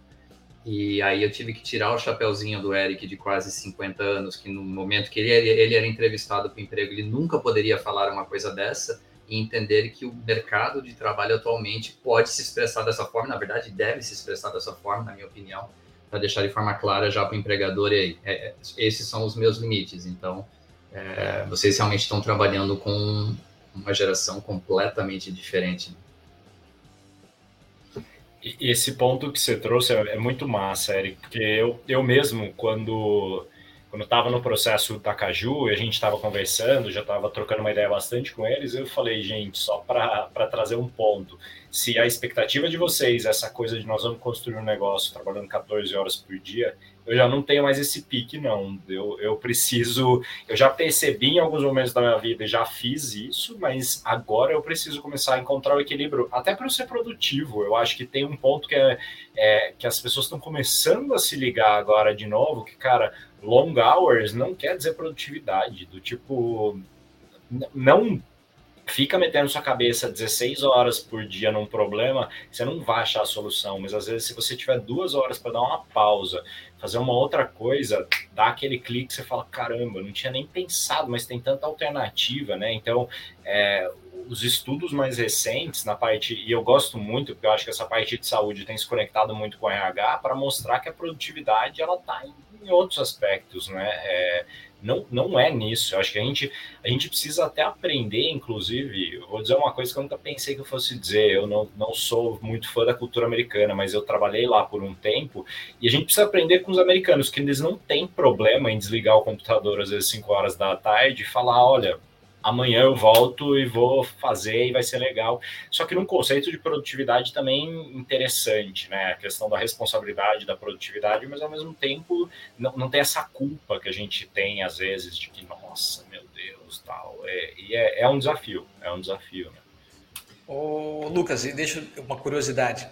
E aí eu tive que tirar o chapéuzinho do Eric de quase 50 anos, que no momento que ele, ele era entrevistado para o emprego, ele nunca poderia falar uma coisa dessa, e entender que o mercado de trabalho atualmente pode se expressar dessa forma, na verdade deve se expressar dessa forma, na minha opinião, para deixar de forma clara já para o empregador, aí, é, é, esses são os meus limites. Então, é, vocês realmente estão trabalhando com uma geração completamente diferente. Esse ponto que você trouxe é, é muito massa, Eric, porque eu, eu mesmo, quando quando estava no processo da Caju a gente estava conversando, já estava trocando uma ideia bastante com eles, eu falei, gente, só para trazer um ponto, se a expectativa de vocês, essa coisa de nós vamos construir um negócio trabalhando 14 horas por dia, eu já não tenho mais esse pique, não. Eu, eu preciso. Eu já percebi em alguns momentos da minha vida já fiz isso, mas agora eu preciso começar a encontrar o equilíbrio, até para eu ser produtivo. Eu acho que tem um ponto que, é, é que as pessoas estão começando a se ligar agora de novo, que, cara, long hours não quer dizer produtividade, do tipo. Não fica metendo sua cabeça 16 horas por dia num problema, você não vai achar a solução. Mas às vezes, se você tiver duas horas para dar uma pausa, fazer uma outra coisa, dá aquele clique, você fala: caramba, não tinha nem pensado, mas tem tanta alternativa, né? Então, é, os estudos mais recentes na parte, e eu gosto muito, porque eu acho que essa parte de saúde tem se conectado muito com o RH, para mostrar que a produtividade ela está em, em, outros aspectos, né? É, não, não é nisso. Eu acho que a gente, a gente precisa até aprender, inclusive, vou dizer uma coisa que eu nunca pensei que eu fosse dizer. Eu não, não sou muito fã da cultura americana, mas eu trabalhei lá por um tempo e a gente precisa aprender com os americanos, que eles não têm problema em desligar o computador às vezes 5 horas da tarde e falar: olha, amanhã eu volto e vou fazer e vai ser legal. Só que num conceito de produtividade também interessante, né? A questão da responsabilidade, da produtividade, mas ao mesmo tempo não, não tem essa culpa que a gente tem às vezes de que, nossa, meu Deus, tal. É, e é, é um desafio, é um desafio, né? Ô, Lucas, e deixa uma curiosidade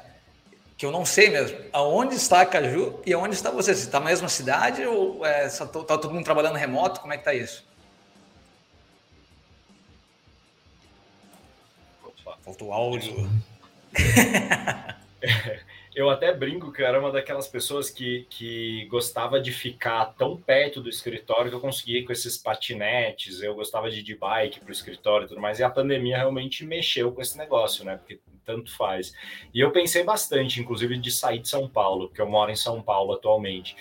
que eu não sei mesmo. Aonde está a Caju e aonde está você? Você está na mesma cidade ou é, está todo mundo trabalhando remoto? Como é que está isso? Faltou áudio. eu até brinco que eu era uma daquelas pessoas que, que gostava de ficar tão perto do escritório que eu conseguia com esses patinetes, eu gostava de ir de bike para o escritório e tudo mais, e a pandemia realmente mexeu com esse negócio, né? Porque tanto faz. E eu pensei bastante, inclusive, de sair de São Paulo, porque eu moro em São Paulo atualmente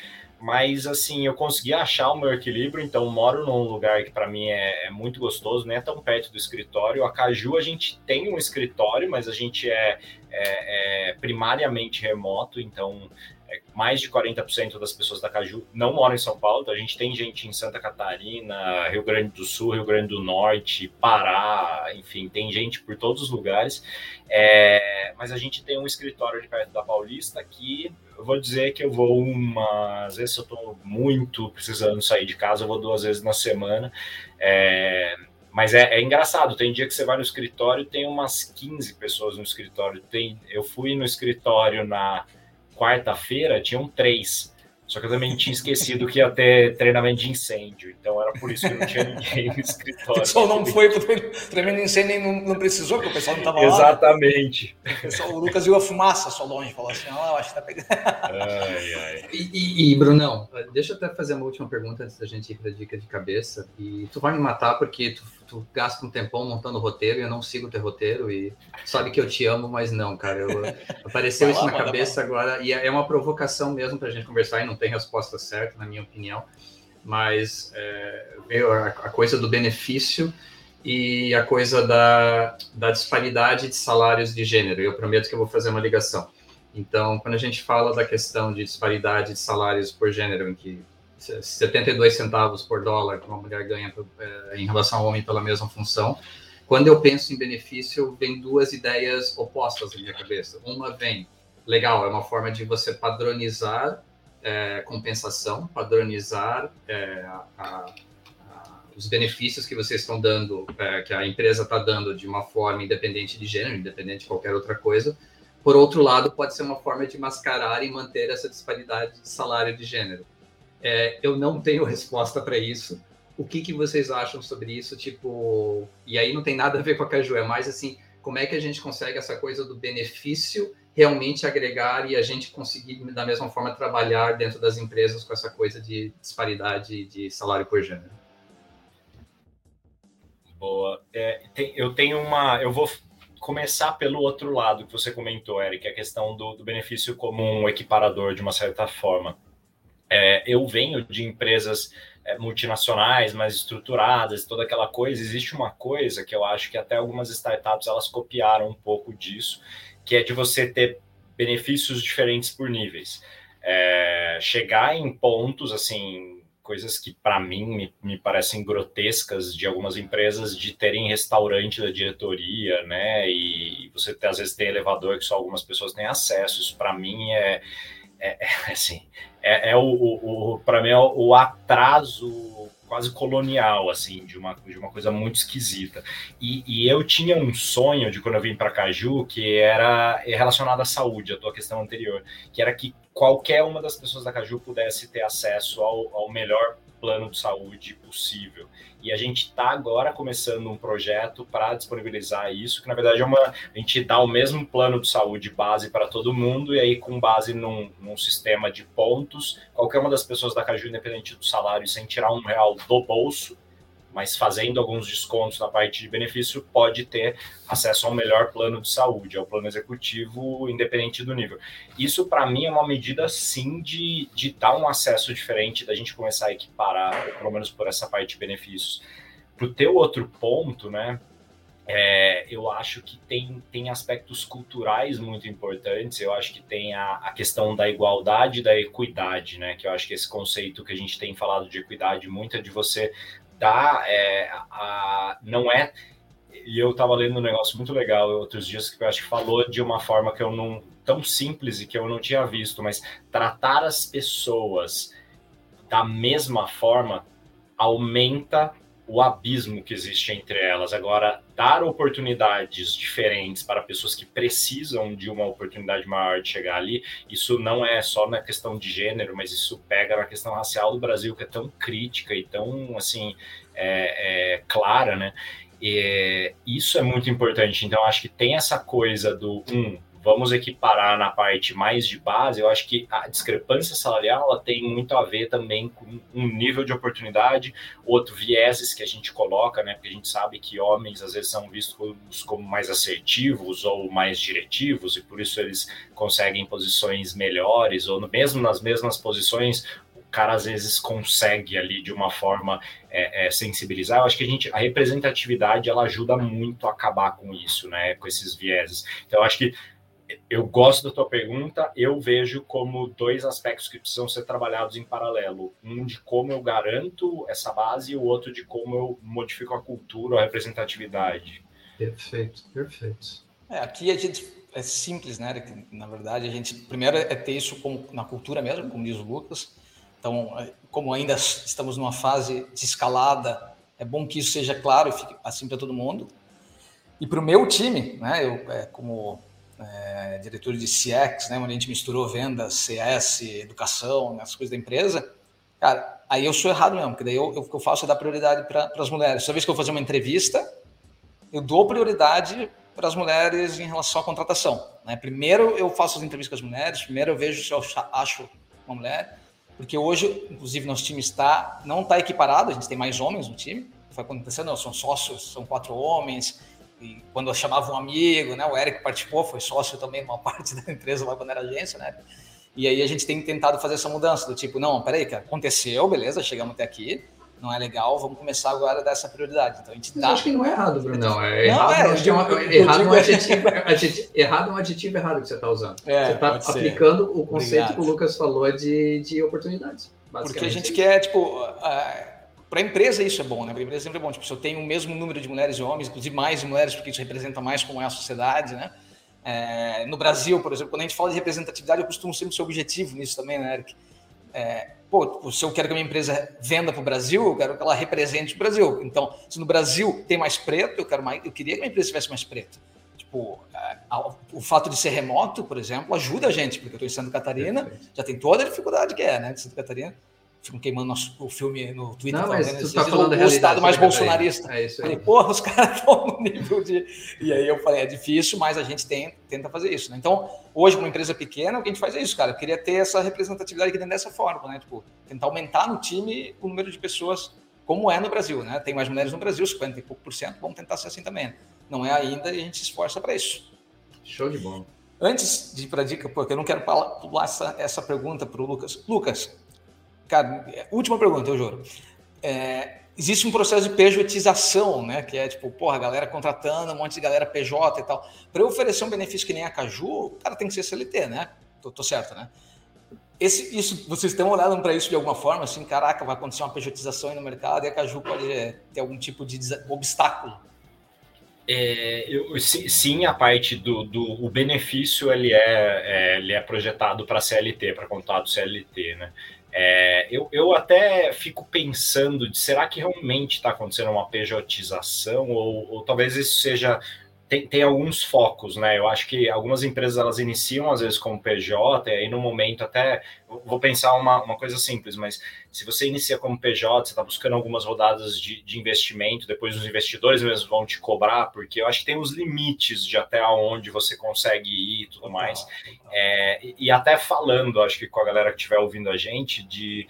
mas assim eu consegui achar o meu equilíbrio. Então moro num lugar que para mim é, é, muito gostoso, não é tão perto do escritório. A Caju a gente tem um escritório, mas a gente é, é, é primariamente remoto, então é, mais de 40% das pessoas da Caju não moram em São Paulo, então a gente tem gente em Santa Catarina, Rio Grande do Sul, Rio Grande do Norte, Pará, enfim, tem gente por todos os lugares. É, mas a gente tem um escritório de perto da Paulista que eu vou dizer que eu vou uma. Às vezes eu estou muito precisando sair de casa, eu vou duas vezes na semana. É, mas é, é, engraçado, tem dia que você vai no escritório tem umas 15 pessoas no escritório. Tem, eu fui no escritório na quarta-feira, tinham três. Só que eu também tinha esquecido que ia ter treinamento de incêndio, então era por isso que não tinha ninguém no escritório. O pessoal não foi para treinamento de incêndio, nem não, precisou, porque o pessoal não estava lá. Exatamente. O, pessoal, o Lucas viu a fumaça só longe, falou assim: ah, eu acho que tá pegando. Ai, ai. E, e, e, Brunão, deixa eu até fazer uma última pergunta antes da gente ir para a dica de cabeça. E tu vai me matar porque tu tu gasta um tempão montando roteiro e eu não sigo o teu roteiro e sabe que eu te amo, mas não, cara. Eu, apareceu isso na cabeça agora e é, é uma provocação mesmo para a gente conversar e não tem resposta certa, na minha opinião. Mas é, veio a, a coisa do benefício e a coisa da, da disparidade de salários de gênero. Eu prometo que eu vou fazer uma ligação. Então, quando a gente fala da questão de disparidade de salários por gênero, em que 72 centavos por dólar que uma mulher ganha é, em relação ao homem pela mesma função. Quando eu penso em benefício, vem duas ideias opostas na minha cabeça. Uma vem, legal, é uma forma de você padronizar é, compensação, padronizar é, a, a, os benefícios que vocês estão dando, que a empresa está dando de uma forma independente de gênero, independente de qualquer outra coisa. Por outro lado, pode ser uma forma de mascarar e manter essa disparidade de salário de gênero. É, eu não tenho resposta para isso. O que, que vocês acham sobre isso? Tipo, e aí não tem nada a ver com a Caju, é mais assim, como é que a gente consegue essa coisa do benefício realmente agregar e a gente conseguir, da mesma forma, trabalhar dentro das empresas com essa coisa de disparidade de salário por gênero? Boa. É, tem, eu tenho uma. Eu vou começar pelo outro lado que você comentou, Eric, a questão do, do benefício como um equiparador de uma certa forma. É, eu venho de empresas é, multinacionais mais estruturadas, toda aquela coisa. Existe uma coisa que eu acho que até algumas startups elas copiaram um pouco disso, que é de você ter benefícios diferentes por níveis. É, chegar em pontos assim, coisas que para mim me, me, parecem grotescas de algumas empresas de terem restaurante da diretoria, né? E você ter, às vezes tem elevador que só algumas pessoas têm acesso. Isso para mim é, é, é assim, é, é o, o, o para mim é o, atraso quase colonial, assim, de uma, de uma coisa muito esquisita. E, e eu tinha um sonho de quando eu vim para Caju que era relacionado à saúde, a tua questão anterior, que era que qualquer uma das pessoas da Caju pudesse ter acesso ao, ao melhor plano de saúde possível. E a gente está agora começando um projeto para disponibilizar isso, que na verdade é uma. A gente dá o mesmo plano de saúde base para todo mundo, e aí, com base num, num, sistema de pontos, qualquer uma das pessoas da Caju, independente do salário, sem tirar um real do bolso, mas fazendo alguns descontos na parte de benefício, pode ter acesso a um melhor plano de saúde, ao plano executivo, independente do nível. Isso, para mim, é uma medida, sim, de, de dar um acesso diferente, da gente começar a equiparar, pelo menos por essa parte de benefícios. Para o teu outro ponto, né, é, eu acho que tem, tem aspectos culturais muito importantes, eu acho que tem a, a questão da igualdade e da equidade, né? Que eu acho que esse conceito que a gente tem falado de equidade muito é de você dá é, a, não é e eu estava lendo um negócio muito legal outros dias que eu acho que falou de uma forma que eu não tão simples e que eu não tinha visto, mas tratar as pessoas da mesma forma aumenta o abismo que existe entre elas. Agora, dar oportunidades diferentes para pessoas que precisam de uma oportunidade maior de chegar ali, isso não é só na questão de gênero, mas isso pega na questão racial do Brasil, que é tão crítica e tão, assim, é, é, clara, né? E isso é muito importante. Então, acho que tem essa coisa do, um, vamos equiparar na parte mais de base, eu acho que a discrepância salarial ela tem muito a ver também com um nível de oportunidade, outro vieses que a gente coloca, né? Porque a gente sabe que homens às vezes são vistos como mais assertivos ou mais diretivos e por isso eles conseguem posições melhores ou mesmo nas mesmas posições cara às vezes consegue ali de uma forma é, é, sensibilizar. Eu acho que a gente, a representatividade ela ajuda muito a acabar com isso, né? Com esses vieses. Então, eu acho que eu gosto da tua pergunta, eu vejo como dois aspectos que precisam ser trabalhados em paralelo. Um de como eu garanto essa base e o outro de como eu modifico a cultura, a representatividade. Perfeito, perfeito. É, aqui a gente é simples, né? Na verdade, a gente primeiro é ter isso como, na cultura mesmo, como diz o Lucas. Então, é, como ainda estamos numa fase de escalada, é bom que isso seja claro e fique assim para todo mundo. E para o meu time, né? Eu, é, como é, diretor de CX, né, onde a gente misturou vendas, CS, educação, né, as coisas da empresa, cara, aí eu sou errado mesmo, porque daí eu, eu, o que eu faço é dar prioridade para as mulheres. Toda vez que eu vou fazer uma entrevista, eu dou prioridade para as mulheres em relação à contratação. Né? Primeiro eu faço as entrevistas com as mulheres, primeiro eu vejo se eu acho uma mulher, porque hoje, inclusive, nosso time está não está equiparado, a gente tem mais homens no time, foi acontecendo, são sócios, são quatro homens, e quando eu chamava um amigo, né, o Eric participou, foi sócio também de uma parte da empresa lá quando era agência, né? E aí a gente tem tentado fazer essa mudança do tipo, não, peraí, que aconteceu, beleza, chegamos até aqui, não é legal, vamos começar agora a dar essa prioridade. Então a gente dá. acho que não é errado, Bruno. Não, é errado. Não, é, é, errado, um adjetivo, errado é um adjetivo errado que você está usando. É, você está aplicando ser. o conceito Obrigado. que o Lucas falou de, de oportunidades. Porque a gente quer, tipo. Uh, para a empresa isso é bom, né? Para a empresa sempre é bom. Tipo, se eu tenho o mesmo número de mulheres e homens, inclusive mais mulheres, porque isso representa mais como é a sociedade, né? É, no Brasil, por exemplo, quando a gente fala de representatividade, eu costumo sempre ser objetivo nisso também, né, Eric? É, pô, tipo, se eu quero que a minha empresa venda para o Brasil, eu quero que ela represente o Brasil. Então, se no Brasil tem mais preto, eu quero mais, eu queria que a minha empresa tivesse mais preto. Tipo, é, o fato de ser remoto, por exemplo, ajuda a gente, porque eu estou em Santa Catarina, já tem toda a dificuldade que é, né, de Santa Catarina ficam queimando nosso, o filme no Twitter. Não, mas tu tá falando o, o estado mais bolsonarista. É isso aí. Falei, porra, os caras estão no nível de. E aí eu falei, é difícil, mas a gente tem, tenta fazer isso. Né? Então, hoje, uma empresa pequena, o que a gente faz é isso, cara. Eu queria ter essa representatividade aqui dentro dessa forma, né? Tipo, tentar aumentar no time o número de pessoas, como é no Brasil, né? Tem mais mulheres no Brasil, 50 e pouco por cento, vamos tentar ser assim também. Não é ainda e a gente se esforça para isso. Show de bola. Antes de ir para a dica, porque eu não quero pular essa, essa pergunta para o Lucas. Lucas, Cara, última pergunta, eu juro. É, existe um processo de pejotização, né? Que é tipo, porra, galera contratando, um monte de galera PJ e tal. Para eu oferecer um benefício que nem a Caju, cara tem que ser CLT, né? Tô, tô certo, né? Esse, isso, vocês estão olhando para isso de alguma forma? Assim, caraca, vai acontecer uma pejotização aí no mercado e a Caju pode é, ter algum tipo de obstáculo? É, eu, sim, a parte do, do o benefício ele é, é ele é projetado para CLT, para contrato CLT, né? É, eu, eu até fico pensando de será que realmente está acontecendo uma pejotização ou, ou talvez isso seja tem, tem alguns focos, né? Eu acho que algumas empresas elas iniciam às vezes como PJ, e aí no momento até vou pensar uma, uma coisa simples, mas se você inicia como PJ, você está buscando algumas rodadas de, de investimento, depois os investidores mesmo vão te cobrar, porque eu acho que tem os limites de até onde você consegue ir e tudo mais. É, e, e até falando, acho que com a galera que estiver ouvindo a gente, de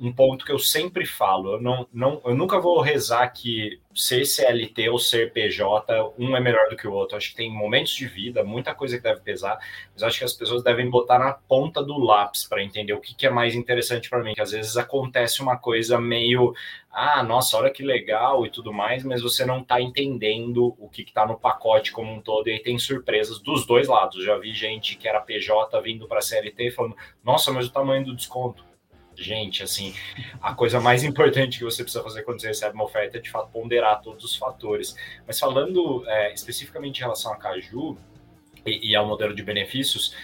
um ponto que eu sempre falo. Eu, não, não, eu nunca vou rezar que ser CLT ou ser PJ, um é melhor do que o outro. Acho que tem momentos de vida, muita coisa que deve pesar, mas acho que as pessoas devem botar na ponta do lápis para entender o que, que é mais interessante para mim. Que às vezes acontece uma coisa meio, ah, nossa, olha que legal e tudo mais, mas você não está entendendo o que está no pacote como um todo, e aí tem surpresas dos dois lados. Já vi gente que era PJ vindo para CLT falando, nossa, mas o tamanho do desconto gente, assim, a coisa mais importante que você precisa fazer quando você recebe uma oferta é de fato ponderar todos os fatores. Mas falando é, especificamente em relação a Caju e, e ao modelo de benefícios,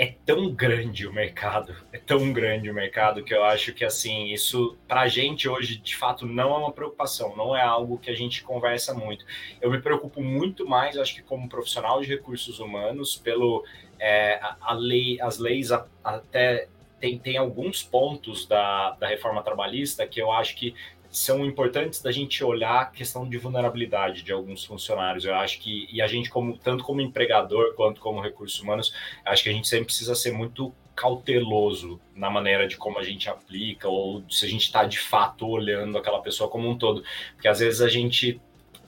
é tão grande o mercado, é tão grande o mercado que eu acho que assim, isso para a gente hoje de fato não é uma preocupação, não é algo que a gente conversa muito. Eu me preocupo muito mais, acho que como profissional de recursos humanos, pelo é, a, a lei, as leis a, até tem, tem alguns pontos da, da reforma trabalhista que eu acho que são importantes da gente olhar a questão de vulnerabilidade de alguns funcionários. Eu acho que, e a gente, como tanto como empregador quanto como recursos humanos, acho que a gente sempre precisa ser muito cauteloso na maneira de como a gente aplica, ou se a gente está de fato olhando aquela pessoa como um todo. Porque às vezes a gente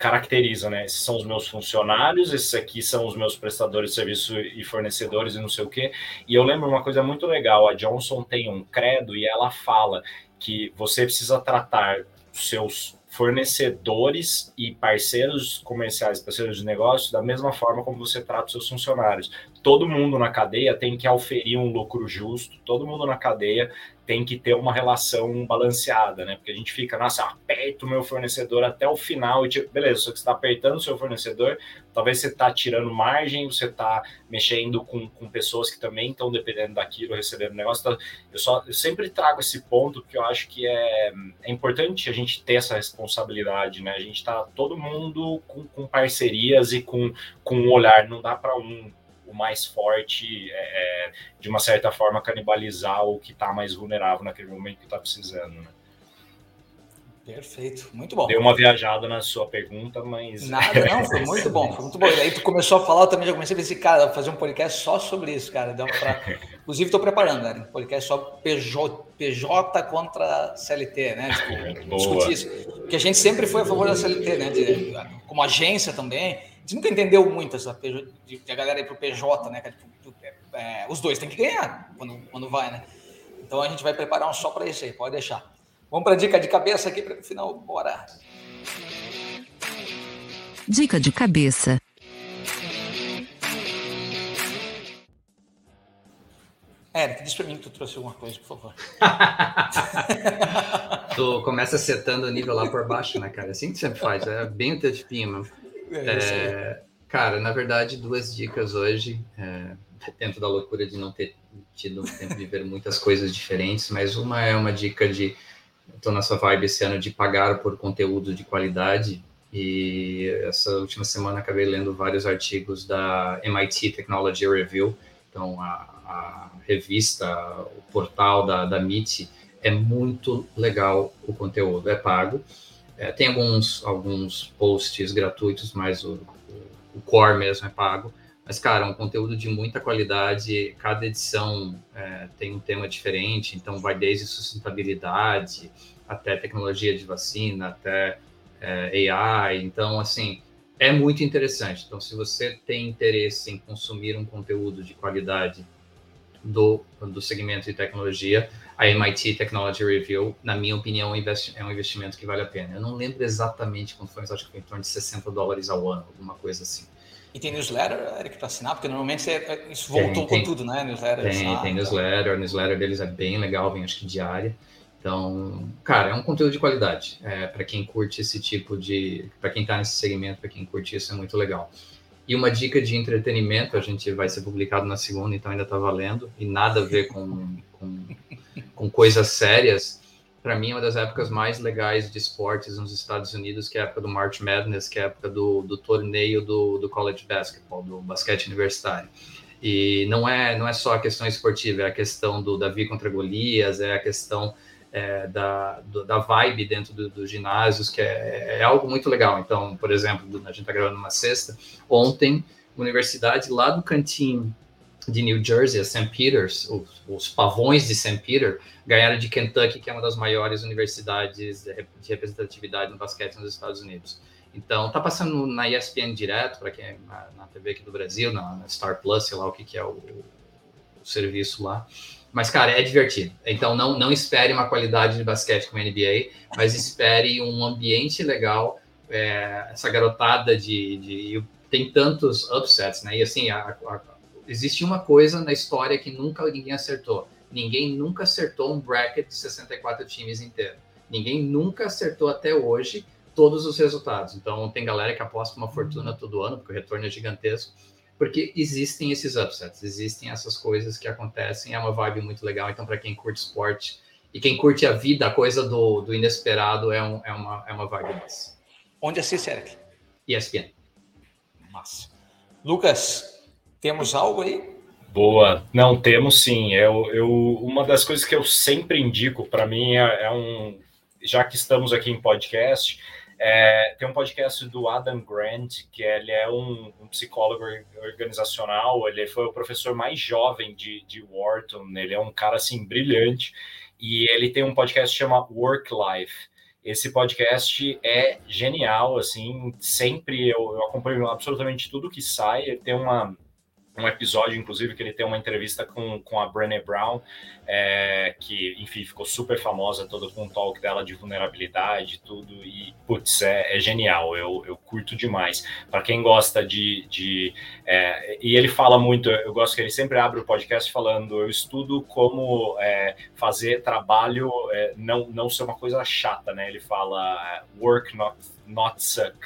caracteriza, né? Esses são os meus funcionários, esses aqui são os meus prestadores de serviço e fornecedores e não sei o quê. E eu lembro uma coisa muito legal, a Johnson tem um credo e ela fala que você precisa tratar seus fornecedores e parceiros comerciais, parceiros de negócio, da mesma forma como você trata os seus funcionários. Todo mundo na cadeia tem que oferir um lucro justo, todo mundo na cadeia tem que ter uma relação balanceada, né? Porque a gente fica, nossa, aperto o meu fornecedor até o final e tipo, beleza, só que você está apertando o seu fornecedor, talvez você está tirando margem, você está mexendo com, com pessoas que também estão dependendo daquilo, recebendo negócio. Então, eu, só, eu sempre trago esse ponto porque eu acho que é, é importante a gente ter essa responsabilidade, né? A gente está todo mundo com, com parcerias e com, com um olhar, não dá para um o mais forte, é, é, de uma certa forma, canibalizar o que está mais vulnerável naquele momento que está precisando. Né? Perfeito, muito bom. Deu uma viajada na sua pergunta, mas. Nada, não, foi muito bom, foi muito bom. E aí tu começou a falar, eu também já comecei a pensar, cara, fazer um podcast só sobre isso, cara. Deu pra... Inclusive, estou preparando, né? Um podcast só PJ, PJ contra CLT, né? Tipo, discutir isso. Porque a gente sempre foi a favor da CLT, né? De, como agência também gente nunca entendeu muito essa de, de a galera ir pro PJ, né? Tipo, é, os dois têm que ganhar quando, quando vai, né? Então a gente vai preparar um só para isso aí, pode deixar. Vamos para dica de cabeça aqui para o final, bora. Dica de cabeça. Eric, diz para mim que tu trouxe alguma coisa, por favor. tu começa setando o nível lá por baixo, né, cara? Assim que você faz, é bem o teu tipinho, mano. É, é, cara, na verdade, duas dicas hoje, é, dentro da loucura de não ter tido tempo de ver muitas coisas diferentes, mas uma é uma dica de, estou nessa vibe esse ano de pagar por conteúdo de qualidade, e essa última semana acabei lendo vários artigos da MIT Technology Review, então a, a revista, o portal da, da MIT, é muito legal o conteúdo, é pago, é, tem alguns, alguns posts gratuitos, mas o, o, o, core mesmo é pago. Mas, cara, é um conteúdo de muita qualidade. Cada edição é, tem um tema diferente, então vai desde sustentabilidade até tecnologia de vacina, até é, AI. Então, assim, é muito interessante. Então, se você tem interesse em consumir um conteúdo de qualidade do, do segmento de tecnologia, a MIT Technology Review, na minha opinião, é um investimento que vale a pena. Eu não lembro exatamente quanto foi, mas acho que foi em torno de 60 dólares ao ano, alguma coisa assim. E tem newsletter, Eric, para assinar? Porque normalmente é, isso voltou tem, com tudo, né? Newsletter. Tem, tem newsletter. A newsletter deles é bem legal, vem acho que diária. Então, cara, é um conteúdo de qualidade. É, para quem curte esse tipo de. Para quem está nesse segmento, para quem curte isso, é muito legal. E uma dica de entretenimento, a gente vai ser publicado na segunda, então ainda está valendo, e nada a ver com, com, com coisas sérias. para mim, é uma das épocas mais legais de esportes nos Estados Unidos, que é a época do March Madness, que é a época do, do torneio do, do college basketball, do basquete universitário. E não é, não é só a questão esportiva, é a questão do Davi contra Golias, é a questão é, da, do, da vibe dentro dos do ginásios, que é, é, algo muito legal. Então, por exemplo, a gente está gravando uma sexta, ontem, universidade lá do cantinho de New Jersey, a St. Peter's, os, os, pavões de St. Peter, ganharam de Kentucky, que é uma das maiores universidades de, de representatividade no basquete nos Estados Unidos. Então, tá passando na ESPN direto, para quem é na, na, TV aqui do Brasil, na, na, Star Plus, sei lá o que, que é o, o, serviço lá. Mas, cara, é divertido. Então, não, não espere uma qualidade de basquete como NBA, mas espere um ambiente legal, é, essa garotada de, de, Tem tantos upsets, né? E, assim, a, a, existe uma coisa na história que nunca ninguém acertou. Ninguém nunca acertou um bracket de 64 times inteiro. Ninguém nunca acertou até hoje todos os resultados. Então, tem galera que aposta uma fortuna todo ano, porque o retorno é gigantesco, porque existem esses upsets, existem essas coisas que acontecem, é uma vibe muito legal. Então, para quem curte esporte e quem curte a vida, a coisa do, do inesperado é, um, é, uma, é uma vibe dessa. Onde assiste, Eric? ESPN. Massa. Lucas, temos algo aí? Boa, não temos sim. Eu, eu, uma das coisas que eu sempre indico para mim é, é um, já que estamos aqui em podcast, é, tem um podcast do Adam Grant, que ele é um, um, psicólogo organizacional, ele foi o professor mais jovem de, de Wharton, ele é um cara, assim, brilhante, e ele tem um podcast que chama Work Life. Esse podcast é genial, assim, sempre eu, eu acompanho absolutamente tudo que sai, ele tem uma um episódio, inclusive, que ele tem uma entrevista com, com a Brené Brown, é, que, enfim, ficou super famosa toda com o talk dela de vulnerabilidade tudo, e, putz, é, é genial, eu, eu curto demais. Para quem gosta de... de é, e ele fala muito, eu gosto que ele sempre abre o podcast falando, eu estudo como é, fazer trabalho é, não, não ser uma coisa chata, né? Ele fala, work not, not suck.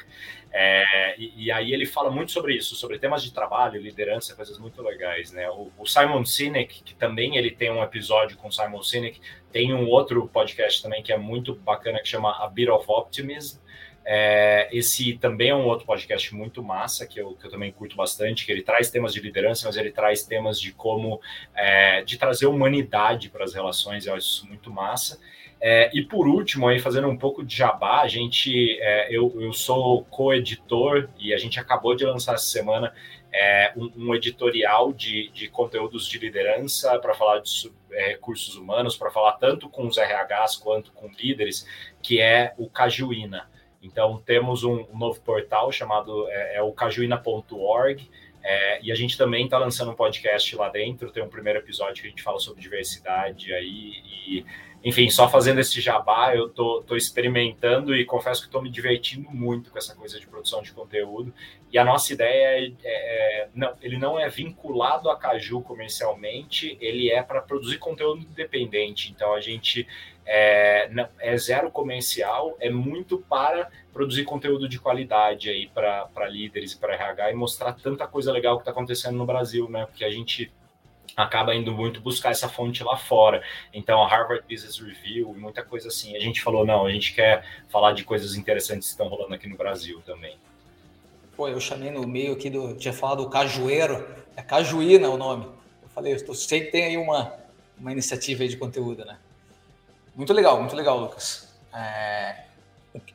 É, e, e, aí ele fala muito sobre isso, sobre temas de trabalho, liderança, coisas muito legais, né? O, o, Simon Sinek, que também ele tem um episódio com o Simon Sinek, tem um outro podcast também que é muito bacana que chama A Bit of Optimism. É, esse também é um outro podcast muito massa que eu, que eu também curto bastante, que ele traz temas de liderança, mas ele traz temas de como é, de trazer humanidade para as relações, eu acho isso muito massa. É, e por último, aí fazendo um pouco de jabá, a gente, é, eu, eu sou co-editor e a gente acabou de lançar essa semana é, um, um, editorial de, de conteúdos de liderança para falar de é, recursos humanos, para falar tanto com os RHs quanto com líderes, que é o Cajuína. Então, temos um, um novo portal chamado é, é o cajuína.org. É, e a gente também está lançando um podcast lá dentro. Tem um primeiro episódio que a gente fala sobre diversidade aí. E enfim, só fazendo esse jabá, eu tô, tô experimentando e confesso que estou me divertindo muito com essa coisa de produção de conteúdo. E a nossa ideia é, é, é não, ele não é vinculado a Caju comercialmente, ele é para produzir conteúdo independente. Então a gente é, não, é zero comercial, é muito para produzir conteúdo de qualidade aí para líderes e para RH e mostrar tanta coisa legal que está acontecendo no Brasil, né? Porque a gente acaba indo muito buscar essa fonte lá fora. Então, a Harvard Business Review e muita coisa assim. A gente falou, não, a gente quer falar de coisas interessantes que estão rolando aqui no Brasil também. Pô, eu chamei no meio aqui do. Tinha falado do Cajueiro, é Cajuína o nome. Eu falei, eu sei que tem aí uma, uma iniciativa aí de conteúdo, né? Muito legal, muito legal, Lucas. É,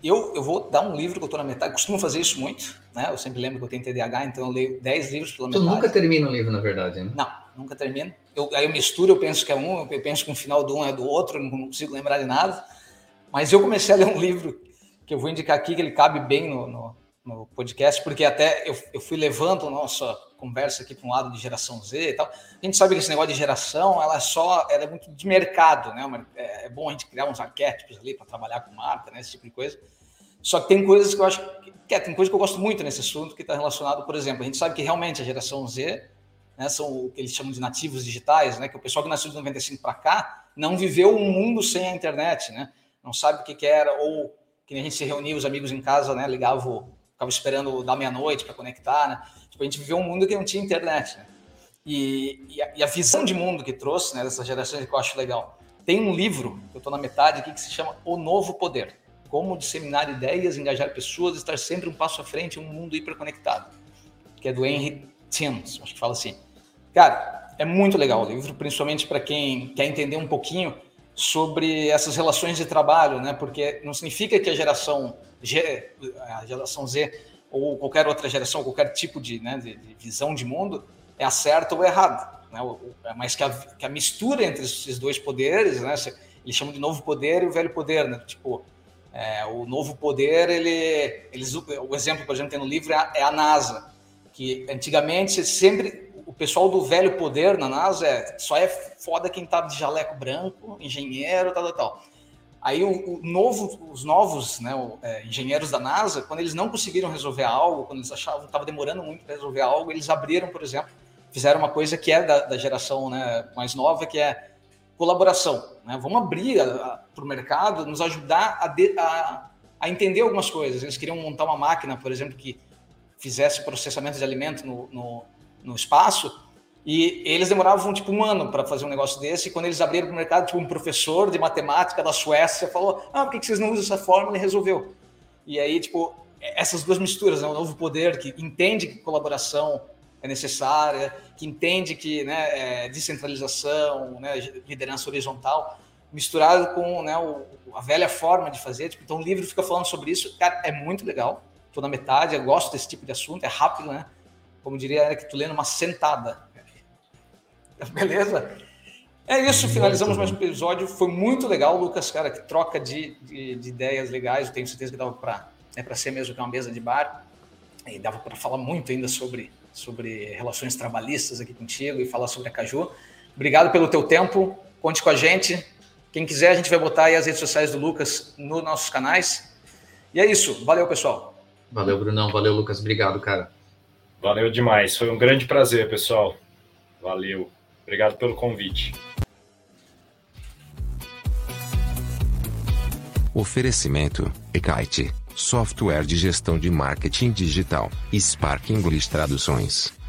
eu, eu vou dar um livro que eu estou na metade, costumo fazer isso muito, né? Eu sempre lembro que eu tenho TDAH, então eu leio 10 livros pela metade. Tu nunca termina um livro, na verdade, né? Não, nunca termino. Eu, aí eu misturo, eu penso que é um, eu penso que o final do um é do outro, não consigo lembrar de nada. Mas eu comecei a ler um livro que eu vou indicar aqui, que ele cabe bem no, no, no podcast, porque até eu, eu fui levando a nossa conversa aqui para um lado de geração Z e tal. A gente sabe que esse negócio de geração, ela é só, ela é muito de mercado, né? É, é bom a gente criar uns arquétipos ali para trabalhar com marca, né? Esse tipo de coisa. Só que tem coisas que eu acho que é, tem coisa que eu gosto muito nesse assunto que está relacionado, por exemplo, a gente sabe que realmente a geração Z né, são o que eles chamam de nativos digitais, né, que o pessoal que nasceu de 95 para cá não viveu um mundo sem a internet, né, não sabe o que, que era, ou que a gente se reunia, os amigos em casa, né, ligava, ficava esperando da meia-noite para conectar, né, tipo, a gente viveu um mundo que não tinha internet, né, e, e, a, e, a, visão de mundo que trouxe, né, dessa geração que eu acho legal. tem um livro, eu estou na metade aqui, que se chama O Novo Poder. Como disseminar ideias, engajar pessoas, estar sempre um passo à frente em um mundo hiperconectado. Que é do Henry Timms, acho que fala assim. Cara, é muito legal o livro, principalmente para quem quer entender um pouquinho sobre essas relações de trabalho, né? Porque não significa que a geração G, a geração Z ou qualquer outra geração, qualquer tipo de, né, de, de visão de mundo é a certa ou errada, né? Mas que a, que a mistura entre esses dois poderes, né? Eles chamam de novo poder e o velho poder, né? Tipo, é, o novo poder, ele, eles, o exemplo, por exemplo, tem no livro é a, é a NASA, que antigamente sempre o pessoal do velho poder na NASA é, só é foda quem tá de jaleco branco, engenheiro, tal, tal, tal. Aí o, o novo, os novos né, o, é, engenheiros da NASA, quando eles não conseguiram resolver algo, quando eles achavam que estava demorando muito para resolver algo, eles abriram, por exemplo, fizeram uma coisa que é da, da geração né, mais nova, que é colaboração. Né? Vamos abrir para o mercado, nos ajudar a, de, a, a, entender algumas coisas. Eles queriam montar uma máquina, por exemplo, que fizesse processamento de alimento no, no, no espaço, e eles demoravam tipo um ano para fazer um negócio desse. E quando eles abriram para o mercado, tipo um professor de matemática da Suécia falou: Ah, por que vocês não usam essa fórmula? E resolveu. E aí, tipo, essas duas misturas, né? o novo poder que entende que colaboração é necessária, que entende que né, é descentralização, né, liderança horizontal, misturado com né, o, a velha forma de fazer. Tipo, então o livro fica falando sobre isso. Cara, é muito legal. Estou na metade, eu gosto desse tipo de assunto, é rápido, né? Como diria Eric, tu lendo uma sentada. Beleza? É isso, finalizamos mais um episódio. Foi muito legal, Lucas, cara, que troca de, de, de ideias legais. Eu tenho certeza que dava para é para ser mesmo que uma mesa de bar. E dava para falar muito ainda sobre, sobre relações trabalhistas aqui contigo e falar sobre a Caju. Obrigado pelo teu tempo. Conte com a gente. Quem quiser, a gente vai botar aí as redes sociais do Lucas nos nossos canais. E é isso. Valeu, pessoal. Valeu, Brunão. Valeu, Lucas. Obrigado, cara. Valeu demais. Foi um grande prazer, pessoal. Valeu. Obrigado pelo convite. Oferecimento: Ekite, software de gestão de marketing digital, Spark English Traduções.